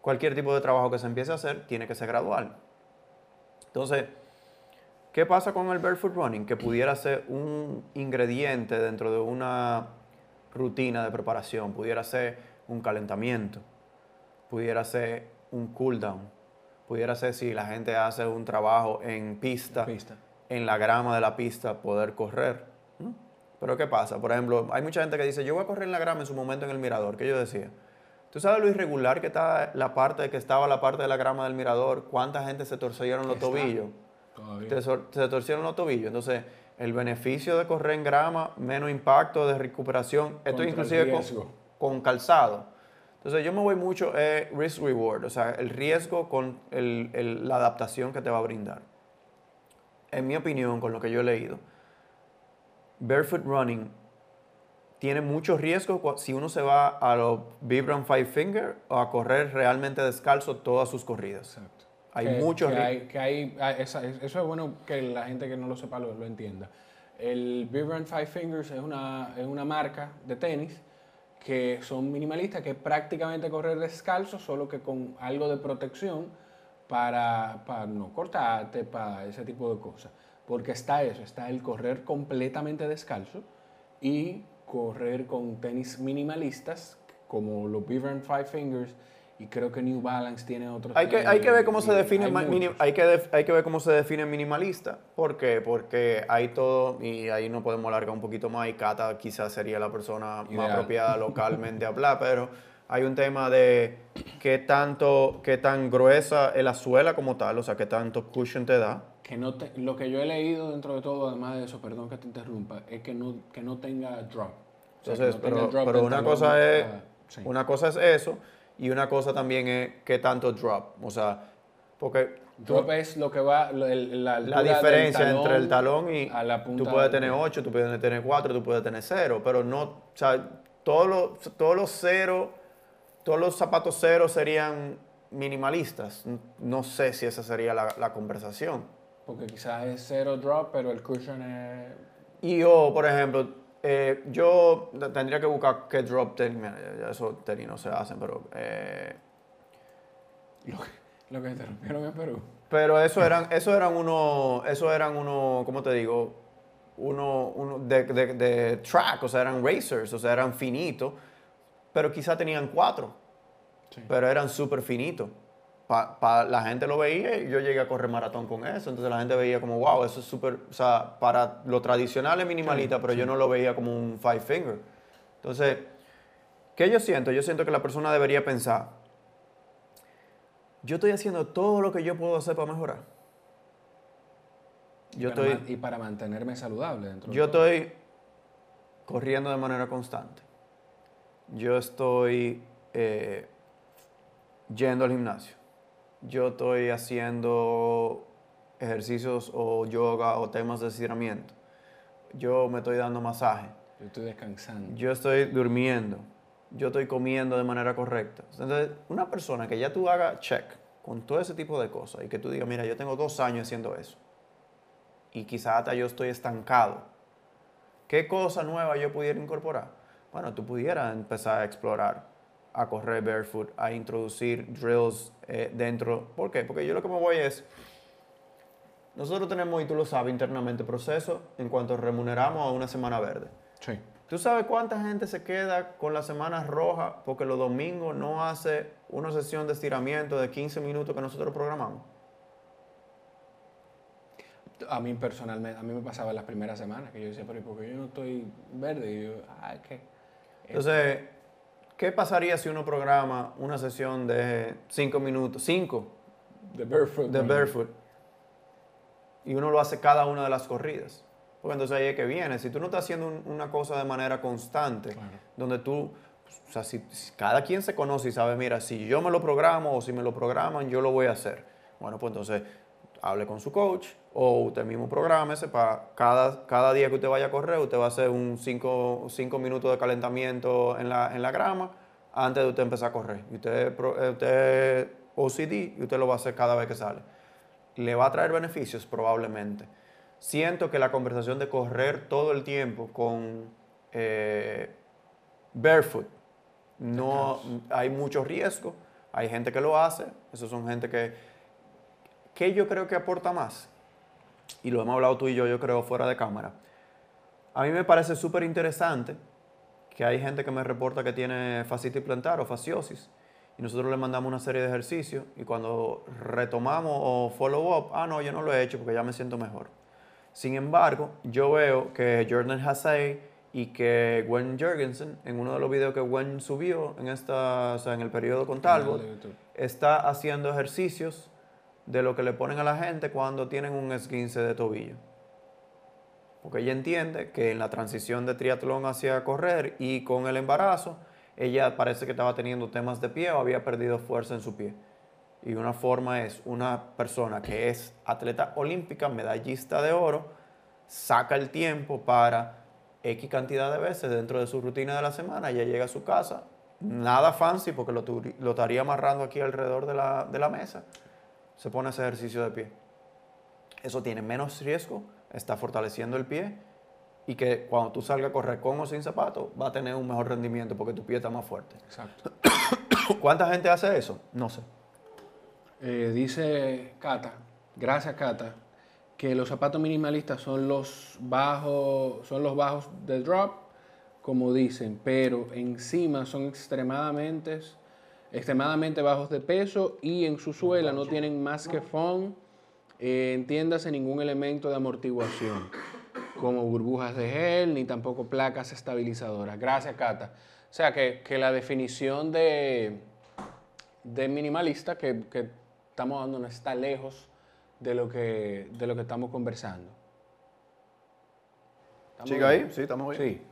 Speaker 2: Cualquier tipo de trabajo que se empiece a hacer tiene que ser gradual. Entonces, ¿qué pasa con el barefoot running? Que pudiera ser un ingrediente dentro de una rutina de preparación, pudiera ser un calentamiento, pudiera ser un cool down, pudiera ser si la gente hace un trabajo en pista,
Speaker 1: Pista.
Speaker 2: en la grama de la pista, poder correr. Pero ¿qué pasa? Por ejemplo, hay mucha gente que dice, yo voy a correr en la grama en su momento en el mirador, que yo decía, ¿tú sabes lo irregular que está la parte, que estaba la parte de la grama del mirador? ¿Cuánta gente se torcieron los
Speaker 1: Está.
Speaker 2: tobillos?
Speaker 1: Todavía.
Speaker 2: se torcieron los tobillos. Entonces, el beneficio de correr en grama, menos impacto de recuperación, esto
Speaker 1: Contra
Speaker 2: inclusive con calzado. Entonces, yo me voy mucho eh, risk reward, o sea, el riesgo con el- el- la adaptación que te va a brindar. En mi opinión, con lo que yo he leído, barefoot running tiene mucho riesgo si uno se va a los Vibram Five Finger o a correr realmente descalzo todas sus corridas.
Speaker 1: Exacto.
Speaker 2: Hay
Speaker 1: que,
Speaker 2: mucho
Speaker 1: que hay, que hay- ah, eso es bueno que la gente que no lo sepa lo, lo entienda. El Vibram Five Fingers es una, es una marca de tenis que son minimalistas, que es prácticamente correr descalzo, solo que con algo de protección para, para no cortarte, para ese tipo de cosas. Porque está eso, está el correr completamente descalzo y correr con tenis minimalistas como los Beaver Five Fingers y creo que New Balance tiene otros.
Speaker 2: Hay que, hay que ver cómo se define
Speaker 1: hay
Speaker 2: hay que hay que ver cómo se define minimalista. ¿Por qué? Porque hay todo y ahí no podemos alargar un poquito más y Cata quizás sería la persona más
Speaker 1: Ideal.
Speaker 2: apropiada localmente a hablar, pero hay un tema de qué tanto qué tan gruesa es la suela como tal, o sea, qué tanto cushion te da.
Speaker 1: Que no te- lo que yo he leído dentro de todo, además de eso, perdón que te interrumpa, es que no, que no tenga drop. O sea,
Speaker 2: Entonces,
Speaker 1: no
Speaker 2: pero, pero una cosa es
Speaker 1: sí.
Speaker 2: una cosa es eso y una cosa también es qué tanto drop, o sea, porque
Speaker 1: Drop es lo que va, el- la,
Speaker 2: la
Speaker 1: del
Speaker 2: diferencia entre el talón y
Speaker 1: a la punta
Speaker 2: tú puedes tener
Speaker 1: pie.
Speaker 2: 8, tú puedes tener 4, tú puedes tener 0, pero no, o sea, todos los, todos los cero, todos los zapatos cero serían minimalistas. No sé si esa sería la, la conversación.
Speaker 1: Porque quizás es cero drop, pero el cushion es...
Speaker 2: Y yo, por ejemplo, eh, yo tendría que buscar qué drop tenis, esos tenis no se hacen, pero... eh,
Speaker 1: Lo que, lo que te rompieron en Perú.
Speaker 2: Pero eso eran, eso eran unos, eso eran uno, ¿cómo te digo? Uno, uno de, de- de track, o sea, eran racers, o sea, eran finitos, pero quizá tenían cuatro,
Speaker 1: Sí.
Speaker 2: pero eran súper finitos. Pa, pa- la gente lo veía y yo llegué a correr maratón con eso, entonces la gente veía como, wow, eso es súper, o sea, para lo tradicional es minimalista, pero yo no lo veía como un five finger. Entonces, ¿qué yo siento? Yo siento que la persona debería pensar, yo estoy haciendo todo lo que yo puedo hacer para mejorar. Yo
Speaker 1: Para
Speaker 2: estoy,
Speaker 1: y para mantenerme saludable dentro de
Speaker 2: yo estoy corriendo de manera constante. Yo estoy eh, yendo al gimnasio. Yo estoy haciendo ejercicios o yoga o temas de estiramiento. Yo me estoy dando masaje.
Speaker 1: Yo estoy descansando.
Speaker 2: Yo estoy durmiendo. Yo estoy comiendo de manera correcta. Entonces, una persona que ya tú hagas check con todo ese tipo de cosas y que tú digas, mira, yo tengo dos años haciendo eso y quizás hasta yo estoy estancado, ¿qué cosa nueva yo pudiera incorporar? Bueno, tú pudieras empezar a explorar, a correr barefoot, a introducir drills eh, dentro. ¿Por qué? Porque yo lo que me voy es, nosotros tenemos, y tú lo sabes internamente, proceso en cuanto remuneramos a una semana verde.
Speaker 1: Sí.
Speaker 2: ¿Tú sabes cuánta gente se queda con las semanas rojas porque los domingos no hace una sesión de estiramiento de 15 minutos que nosotros programamos?
Speaker 1: A mí personalmente, a mí me pasaba en las primeras semanas que yo decía, pero ¿y por qué yo no estoy verde? Y yo, ah, ¿qué?
Speaker 2: Entonces, ¿qué pasaría si uno programa una sesión de 5 minutos, 5
Speaker 1: De barefoot.
Speaker 2: de barefoot y uno lo hace cada una de las corridas? Porque entonces ahí es que viene. Si tú no estás haciendo un- una cosa de manera constante,
Speaker 1: Claro.
Speaker 2: donde tú, o sea, si, si cada quien se conoce y sabe, mira, si yo me lo programo o si me lo programan, yo lo voy a hacer. Bueno, pues entonces hable con su coach o usted mismo prográmese para cada, cada día que usted vaya a correr, usted va a hacer un 5 minutos de calentamiento en la, en la grama antes de usted empezar a correr. Y usted, eh, usted OCD y usted lo va a hacer cada vez que sale. ¿Le va a traer beneficios? Probablemente. Siento que la conversación de correr todo el tiempo con eh, barefoot, no hay mucho riesgo. Hay gente que lo hace, esos son gente que, que yo creo que aporta más. Y lo hemos hablado tú y yo, yo creo, fuera de cámara. A mí me parece súper interesante que hay gente que me reporta que tiene fascitis plantar o fasciosis y nosotros le mandamos una serie de ejercicios y cuando retomamos o follow up, ah, no, yo no lo he hecho porque ya me siento mejor. Sin embargo, yo veo que Jordan Hassay y que Gwen Jorgensen, en uno de los videos que Gwen subió en, esta, o sea, en el periodo con Talbot, está haciendo ejercicios de lo que le ponen a la gente cuando tienen un esguince de tobillo. Porque ella entiende que en la transición de triatlón hacia correr y con el embarazo, ella parece que estaba teniendo temas de pie o había perdido fuerza en su pie. Y una forma es una persona que es atleta olímpica, medallista de oro, saca el tiempo para X cantidad de veces dentro de su rutina de la semana, ella llega a su casa, nada fancy porque lo, lo estaría amarrando aquí alrededor de la, de la mesa, se pone ese ejercicio de pie. Eso tiene menos riesgo, está fortaleciendo el pie y que cuando tú salgas a correr con o sin zapatos va a tener un mejor rendimiento porque tu pie está más fuerte.
Speaker 1: Exacto.
Speaker 2: ¿Cuánta gente hace eso? No sé.
Speaker 1: Eh, dice Cata, gracias Cata, que los zapatos minimalistas son los bajos, son los bajos de drop, como dicen, pero encima son extremadamente, extremadamente bajos de peso y en su suela no tienen más que foam, eh, entiéndase ningún elemento de amortiguación, como burbujas de gel ni tampoco placas estabilizadoras. Gracias, Cata. O sea que, que la definición de, de minimalista que, que estamos dando no está lejos de lo que, de lo que estamos conversando. ¿Estamos
Speaker 2: ¿Sigue ahí? Sí, estamos bien.
Speaker 1: Sí.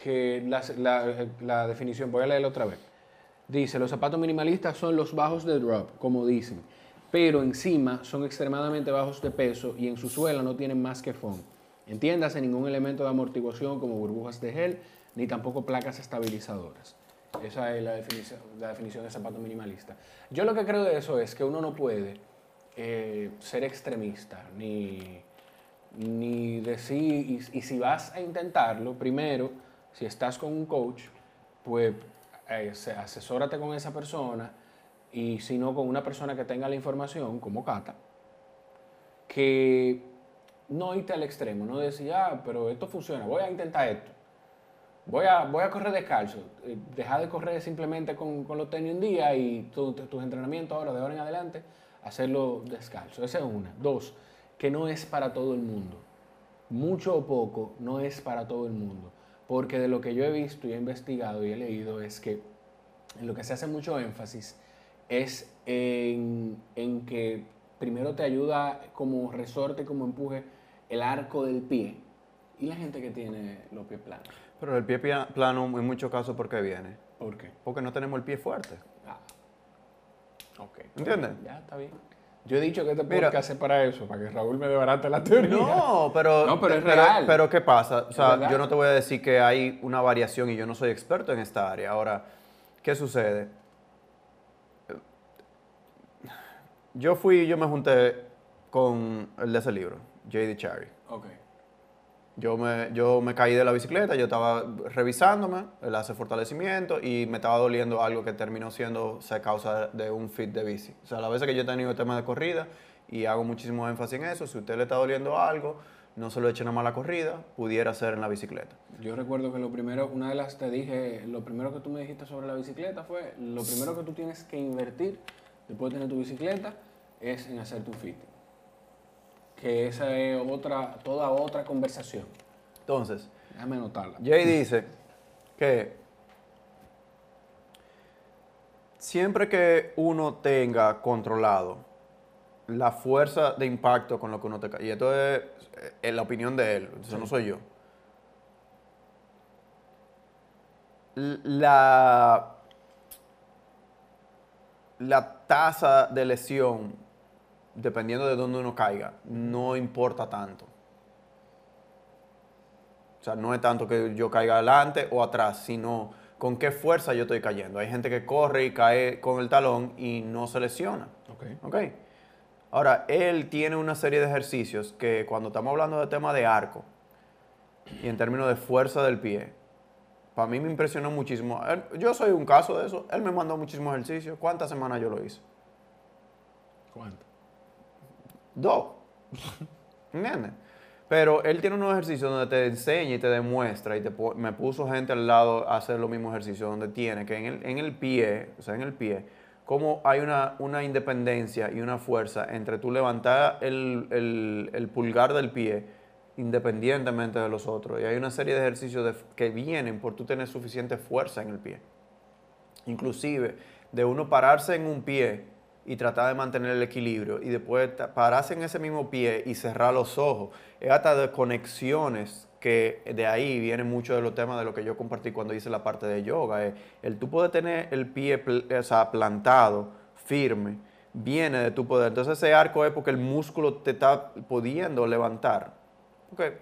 Speaker 1: Que la, la- la definición, voy a leerla otra vez. Dice, los zapatos minimalistas son los bajos de drop, como dicen, pero encima son extremadamente bajos de peso y en su suela no tienen más que foam. Entiéndase, ningún elemento de amortiguación como burbujas de gel, ni tampoco placas estabilizadoras. Esa es la definición, la de zapato minimalista. Yo lo que creo de eso es que uno no puede eh, ser extremista, ni, ni decir, y, y si vas a intentarlo, primero, si estás con un coach, pues asesórate con esa persona y si no con una persona que tenga la información, como Cata, que no irte al extremo, no decir, ah, pero esto funciona, voy a intentar esto. Voy a, voy a correr descalzo. Eh, Deja de correr simplemente con, con los tenis un día y tu- tus entrenamientos ahora, de ahora en adelante, hacerlo descalzo. Esa es una. Dos, que no es para todo el mundo. Mucho o poco no es para todo el mundo. Porque de lo que yo he visto y he investigado y he leído es que en lo que se hace mucho énfasis es en, en que primero te ayuda como resorte, como empuje el arco del pie y la gente que tiene los pies planos.
Speaker 2: Pero el pie plano en muchos casos, ¿por qué viene?
Speaker 1: ¿Por qué?
Speaker 2: Porque no tenemos el pie fuerte.
Speaker 1: Ah, ok.
Speaker 2: ¿Entiendes?
Speaker 1: Ya, está bien. Yo he dicho que este
Speaker 2: Mira.
Speaker 1: podcast es para eso, para que Raúl me debarate la teoría.
Speaker 2: No, pero,
Speaker 1: No, pero es real.
Speaker 2: Pero, ¿qué pasa? O sea, yo no te voy a decir que hay una variación y yo no soy experto en esta área. Ahora, ¿qué sucede? Yo fui, yo me junté con el de ese libro, J.D. Cherry.
Speaker 1: Ok.
Speaker 2: Yo me, yo me caí de la bicicleta, yo estaba revisándome, él hace fortalecimiento y me estaba doliendo algo que terminó siendo a causa de un fit de bici. O sea, las veces que yo he tenido tema de corrida y hago muchísimo énfasis en eso, si usted le está doliendo algo, no se lo eche nada más a la corrida, pudiera ser en la bicicleta.
Speaker 1: Yo recuerdo que lo primero, una de las te dije, lo primero que tú me dijiste sobre la bicicleta fue, lo primero que tú tienes que invertir después de tener tu bicicleta es en hacerte un fitting. Que esa es otra, toda otra conversación.
Speaker 2: Entonces,
Speaker 1: Déjame anotarla.
Speaker 2: Jay dice que siempre que uno tenga controlado la fuerza de impacto con lo que uno te cae, y esto es eh, la opinión de él, eso no soy yo. La, la tasa de lesión, dependiendo de dónde uno caiga, no importa tanto. O sea, no es tanto que yo caiga adelante o atrás, sino con qué fuerza yo estoy cayendo. Hay gente que corre y cae con el talón y no se lesiona.
Speaker 1: Ok.
Speaker 2: ¿Ok? Ahora, él tiene una serie de ejercicios que cuando estamos hablando de tema de arco y en términos de fuerza del pie, para mí me impresionó muchísimo. Él- yo soy un caso de eso. Él me mandó muchísimos ejercicios. ¿Cuántas semanas yo lo hice?
Speaker 1: ¿Cuánto?
Speaker 2: Dos. ¿Entiendes? Pero él tiene unos ejercicios donde te enseña y te demuestra, y te me puso gente al lado a hacer los mismos ejercicios, donde tiene que en el, pie, o sea, en el pie, cómo hay una, una independencia y una fuerza entre tú levantar el, el- pulgar del pie independientemente de los otros. Y hay una serie de ejercicios que vienen por tú tener suficiente fuerza en el pie inclusive de uno pararse en un pie y tratar de mantener el equilibrio y después pararse en ese mismo pie y cerrar los ojos. Es hasta de conexiones que de ahí viene mucho de los temas de lo que yo compartí cuando hice la parte de yoga. el tú poder tener el pie o sea, plantado, firme, viene de tu poder. Entonces ese arco es porque el músculo te está pudiendo levantar. Porque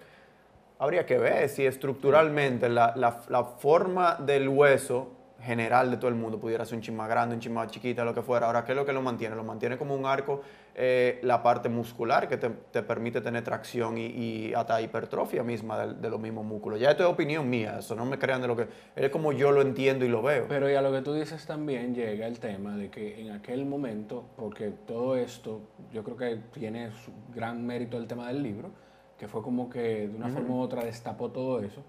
Speaker 2: habría que ver si estructuralmente la- la forma del hueso general de todo el mundo pudiera ser un chin más grande, un chin más chiquita, lo que fuera. Ahora, ¿qué es lo que lo mantiene? Lo mantiene como un arco eh, la parte muscular que te, te permite tener tracción y, y hasta hipertrofia misma de, de los mismos músculos. Ya esto es opinión mía, eso no me crean de lo que... Es como yo lo entiendo y lo veo.
Speaker 1: Pero y a lo que tú dices también llega el tema de que en aquel momento, porque todo esto, yo creo que tiene su gran mérito el tema del libro, que fue como que de una forma u otra destapó todo eso.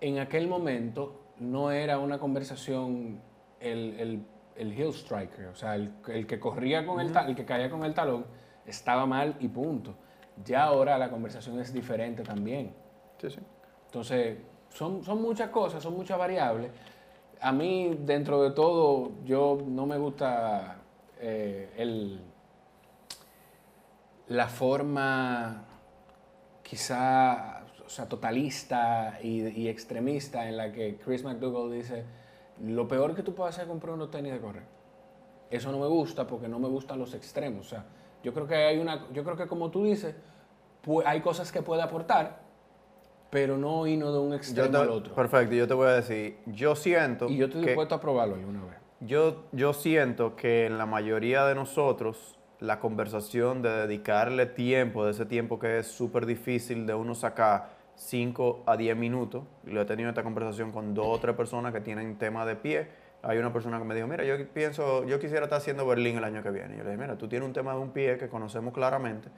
Speaker 1: En aquel momento no era una conversación el, el, el heel striker, o sea, el, el que corría con el, ta- el que caía con el talón estaba mal y punto. Ya ahora la conversación es diferente también.
Speaker 2: Sí, sí.
Speaker 1: Entonces, son, son muchas cosas, son muchas variables. A mí, dentro de todo, yo no me gusta eh, el, la forma quizá, o sea, totalista y, y extremista en la que Chris McDougall dice, lo peor que tú puedes hacer es comprar unos tenis de correr. Eso no me gusta porque no me gustan los extremos. O sea, yo creo que hay una, yo creo que como tú dices, hay cosas que puede aportar, pero no irnos de un extremo
Speaker 2: te-
Speaker 1: al otro.
Speaker 2: Perfecto, yo te voy a decir, yo siento
Speaker 1: Y yo estoy
Speaker 2: que-
Speaker 1: dispuesto a probarlo alguna vez.
Speaker 2: Yo, yo siento que en la mayoría de nosotros la conversación de dedicarle tiempo, de ese tiempo que es súper difícil de uno sacar 5 a 10 minutos, y lo he tenido esta conversación con dos o tres personas que tienen tema de pie. Hay una persona que me dijo, mira, yo pienso, yo quisiera estar haciendo Berlín el año que viene. Y yo le dije, mira, tú tienes un tema de un pie que conocemos claramente.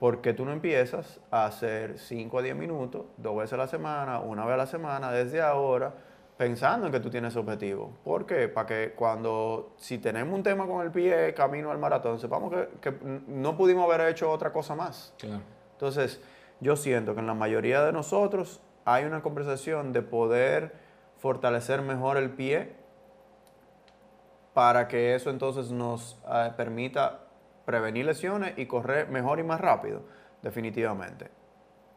Speaker 2: ¿Por qué tú no empiezas a hacer 5 a 10 minutos, dos veces a la semana, una vez a la semana, desde ahora, pensando en que tú tienes ese objetivo? ¿Por qué? Para que cuando, si tenemos un tema con el pie, camino al maratón, sepamos que, que no pudimos haber hecho otra cosa más.
Speaker 1: Claro.
Speaker 2: Entonces, yo siento que en la mayoría de nosotros hay una conversación de poder fortalecer mejor el pie para que eso entonces nos eh, permita prevenir lesiones y correr mejor y más rápido, definitivamente.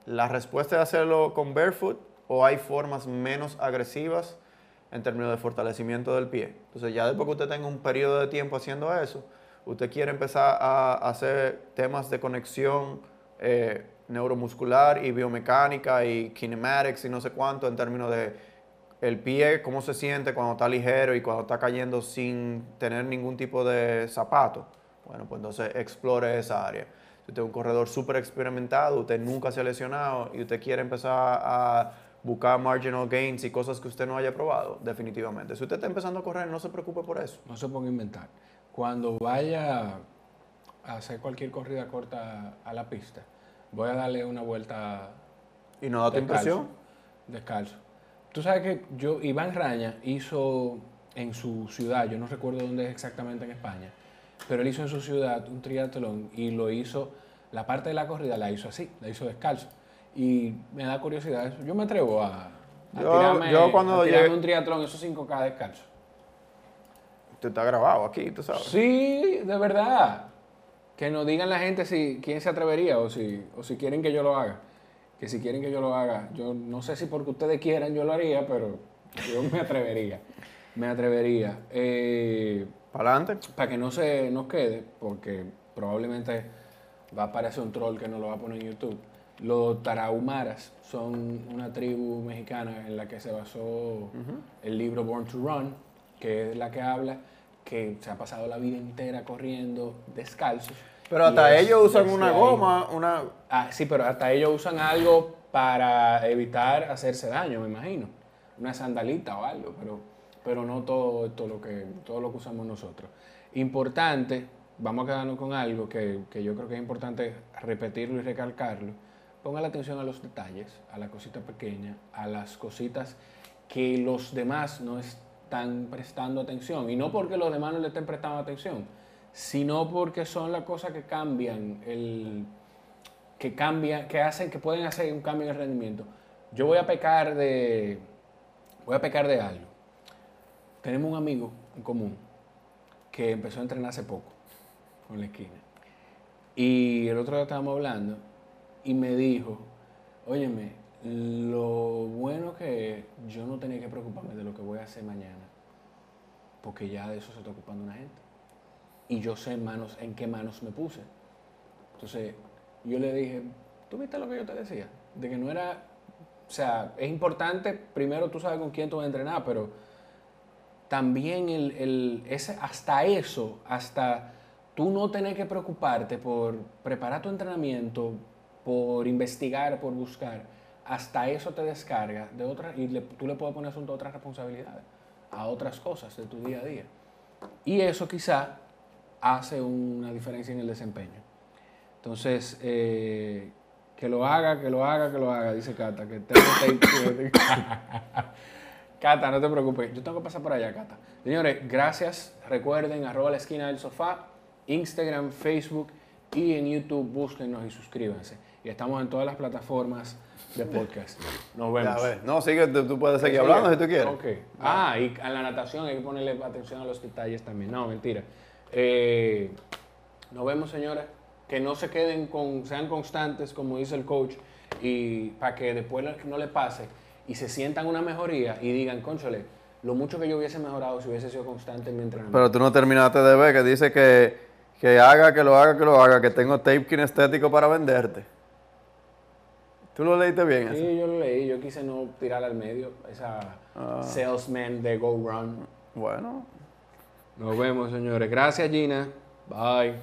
Speaker 2: La respuesta es hacerlo con barefoot o hay formas menos agresivas en términos de fortalecimiento del pie. Entonces ya después que usted tenga un periodo de tiempo haciendo eso, usted quiere empezar a hacer temas de conexión eh, neuromuscular y biomecánica y kinematics y no sé cuánto en términos de el pie, cómo se siente cuando está ligero y cuando está cayendo sin tener ningún tipo de zapato. Bueno, pues entonces explore esa área. Si usted es un corredor súper experimentado, usted nunca se ha lesionado y usted quiere empezar a buscar marginal gains y cosas que usted no haya probado, definitivamente. Si usted está empezando a correr, no se preocupe por eso.
Speaker 1: No se ponga a inventar. Cuando vaya a hacer cualquier corrida corta a la pista, voy a darle una vuelta
Speaker 2: ¿Y no da tu impresión?
Speaker 1: Descalzo. Tú sabes que yo, Iván Raña hizo en su ciudad, yo no recuerdo dónde es exactamente en España, pero él hizo en su ciudad un triatlón y lo hizo, la parte de la corrida la hizo así, la hizo descalzo. Y me da curiosidad eso. Yo me atrevo a, a
Speaker 2: Yo-
Speaker 1: tirarme,
Speaker 2: yo cuando
Speaker 1: a tirarme
Speaker 2: llegué-
Speaker 1: un triatlón, esos 5K descalzo.
Speaker 2: Usted está grabado aquí, tú sabes.
Speaker 1: Sí, de verdad. Que nos digan la gente si quién se atrevería o si, o si quieren que yo lo haga. Que si quieren que yo lo haga, yo no sé si porque ustedes quieran yo lo haría, pero yo me atrevería. Me atrevería. Eh,
Speaker 2: Para adelante.
Speaker 1: para que no se nos quede, porque probablemente va a aparecer un troll que nos lo va a poner en YouTube. Los tarahumaras son una tribu mexicana en la que se basó el libro Born to Run, que es la que habla que se ha pasado la vida entera corriendo descalzos.
Speaker 2: Pero hasta
Speaker 1: es
Speaker 2: ellos usan una
Speaker 1: ahí.
Speaker 2: goma, una...
Speaker 1: Ah, sí, pero hasta ellos usan algo para evitar hacerse daño, me imagino. Una sandalita o algo, pero, pero no todo, esto lo que, todo lo que usamos nosotros. Importante, vamos a quedarnos con algo que, que yo creo que es importante repetirlo y recalcarlo. Ponga la atención a los detalles, a la cosita pequeña, a las cositas que los demás no están prestando atención. Y no porque los demás no le estén prestando atención, sino porque son las cosas que cambian el, que cambian, que hacen, que pueden hacer un cambio en el rendimiento. Yo voy a pecar de, voy a pecar de algo. Tenemos un amigo en común que empezó a entrenar hace poco con la esquina. Y el otro día estábamos hablando y me dijo, óyeme, lo bueno que yo no tenía que preocuparme de lo que voy a hacer mañana, porque ya de eso se está ocupando una gente. Y yo sé en, manos, en qué manos me puse. Entonces, yo le dije, ¿tú viste lo que yo te decía? De que no era o sea, es importante, primero tú sabes con quién tú vas a entrenar, pero también el, el- hasta eso, hasta tú no tener que preocuparte por preparar tu entrenamiento, por investigar, por buscar, hasta eso te descarga de otra, y tú le puedes poner asunto a otras responsabilidades, a otras cosas de tu día a día. Y eso quizá hace una diferencia en el desempeño. Entonces, eh, que lo haga, que lo haga, que lo haga, dice Cata, que. Cata, no te preocupes, yo tengo que pasar por allá, Cata. Señores, gracias. Recuerden, arroba la esquina del sofá, Instagram, Facebook y en YouTube, búsquenos y suscríbanse. Y estamos en todas las plataformas de podcast. Nos vemos.
Speaker 2: Ya ves. No, sigue, tú, tú puedes seguir
Speaker 1: ¿Sigue?
Speaker 2: hablando si tú quieres.
Speaker 1: Ok. Ah, y a la natación hay que ponerle atención a los detalles también. No, mentira. Eh, nos vemos, señores. Que no se queden con, sean constantes, como dice el coach, y para que después no- no le pase y se sientan una mejoría y digan, conchole, lo mucho que yo hubiese mejorado si hubiese sido constante en mi entrenamiento.
Speaker 2: Pero tú no terminaste de ver que dice que, que haga, que lo haga, que lo haga, que tengo tape kinestético para venderte. ¿Tú lo leíste bien eso?
Speaker 1: sí, yo lo leí, yo quise no tirar al medio esa
Speaker 2: Ah.
Speaker 1: salesman de Go Run.
Speaker 2: Bueno,
Speaker 1: Nos vemos, señores. Gracias, Gina. Bye.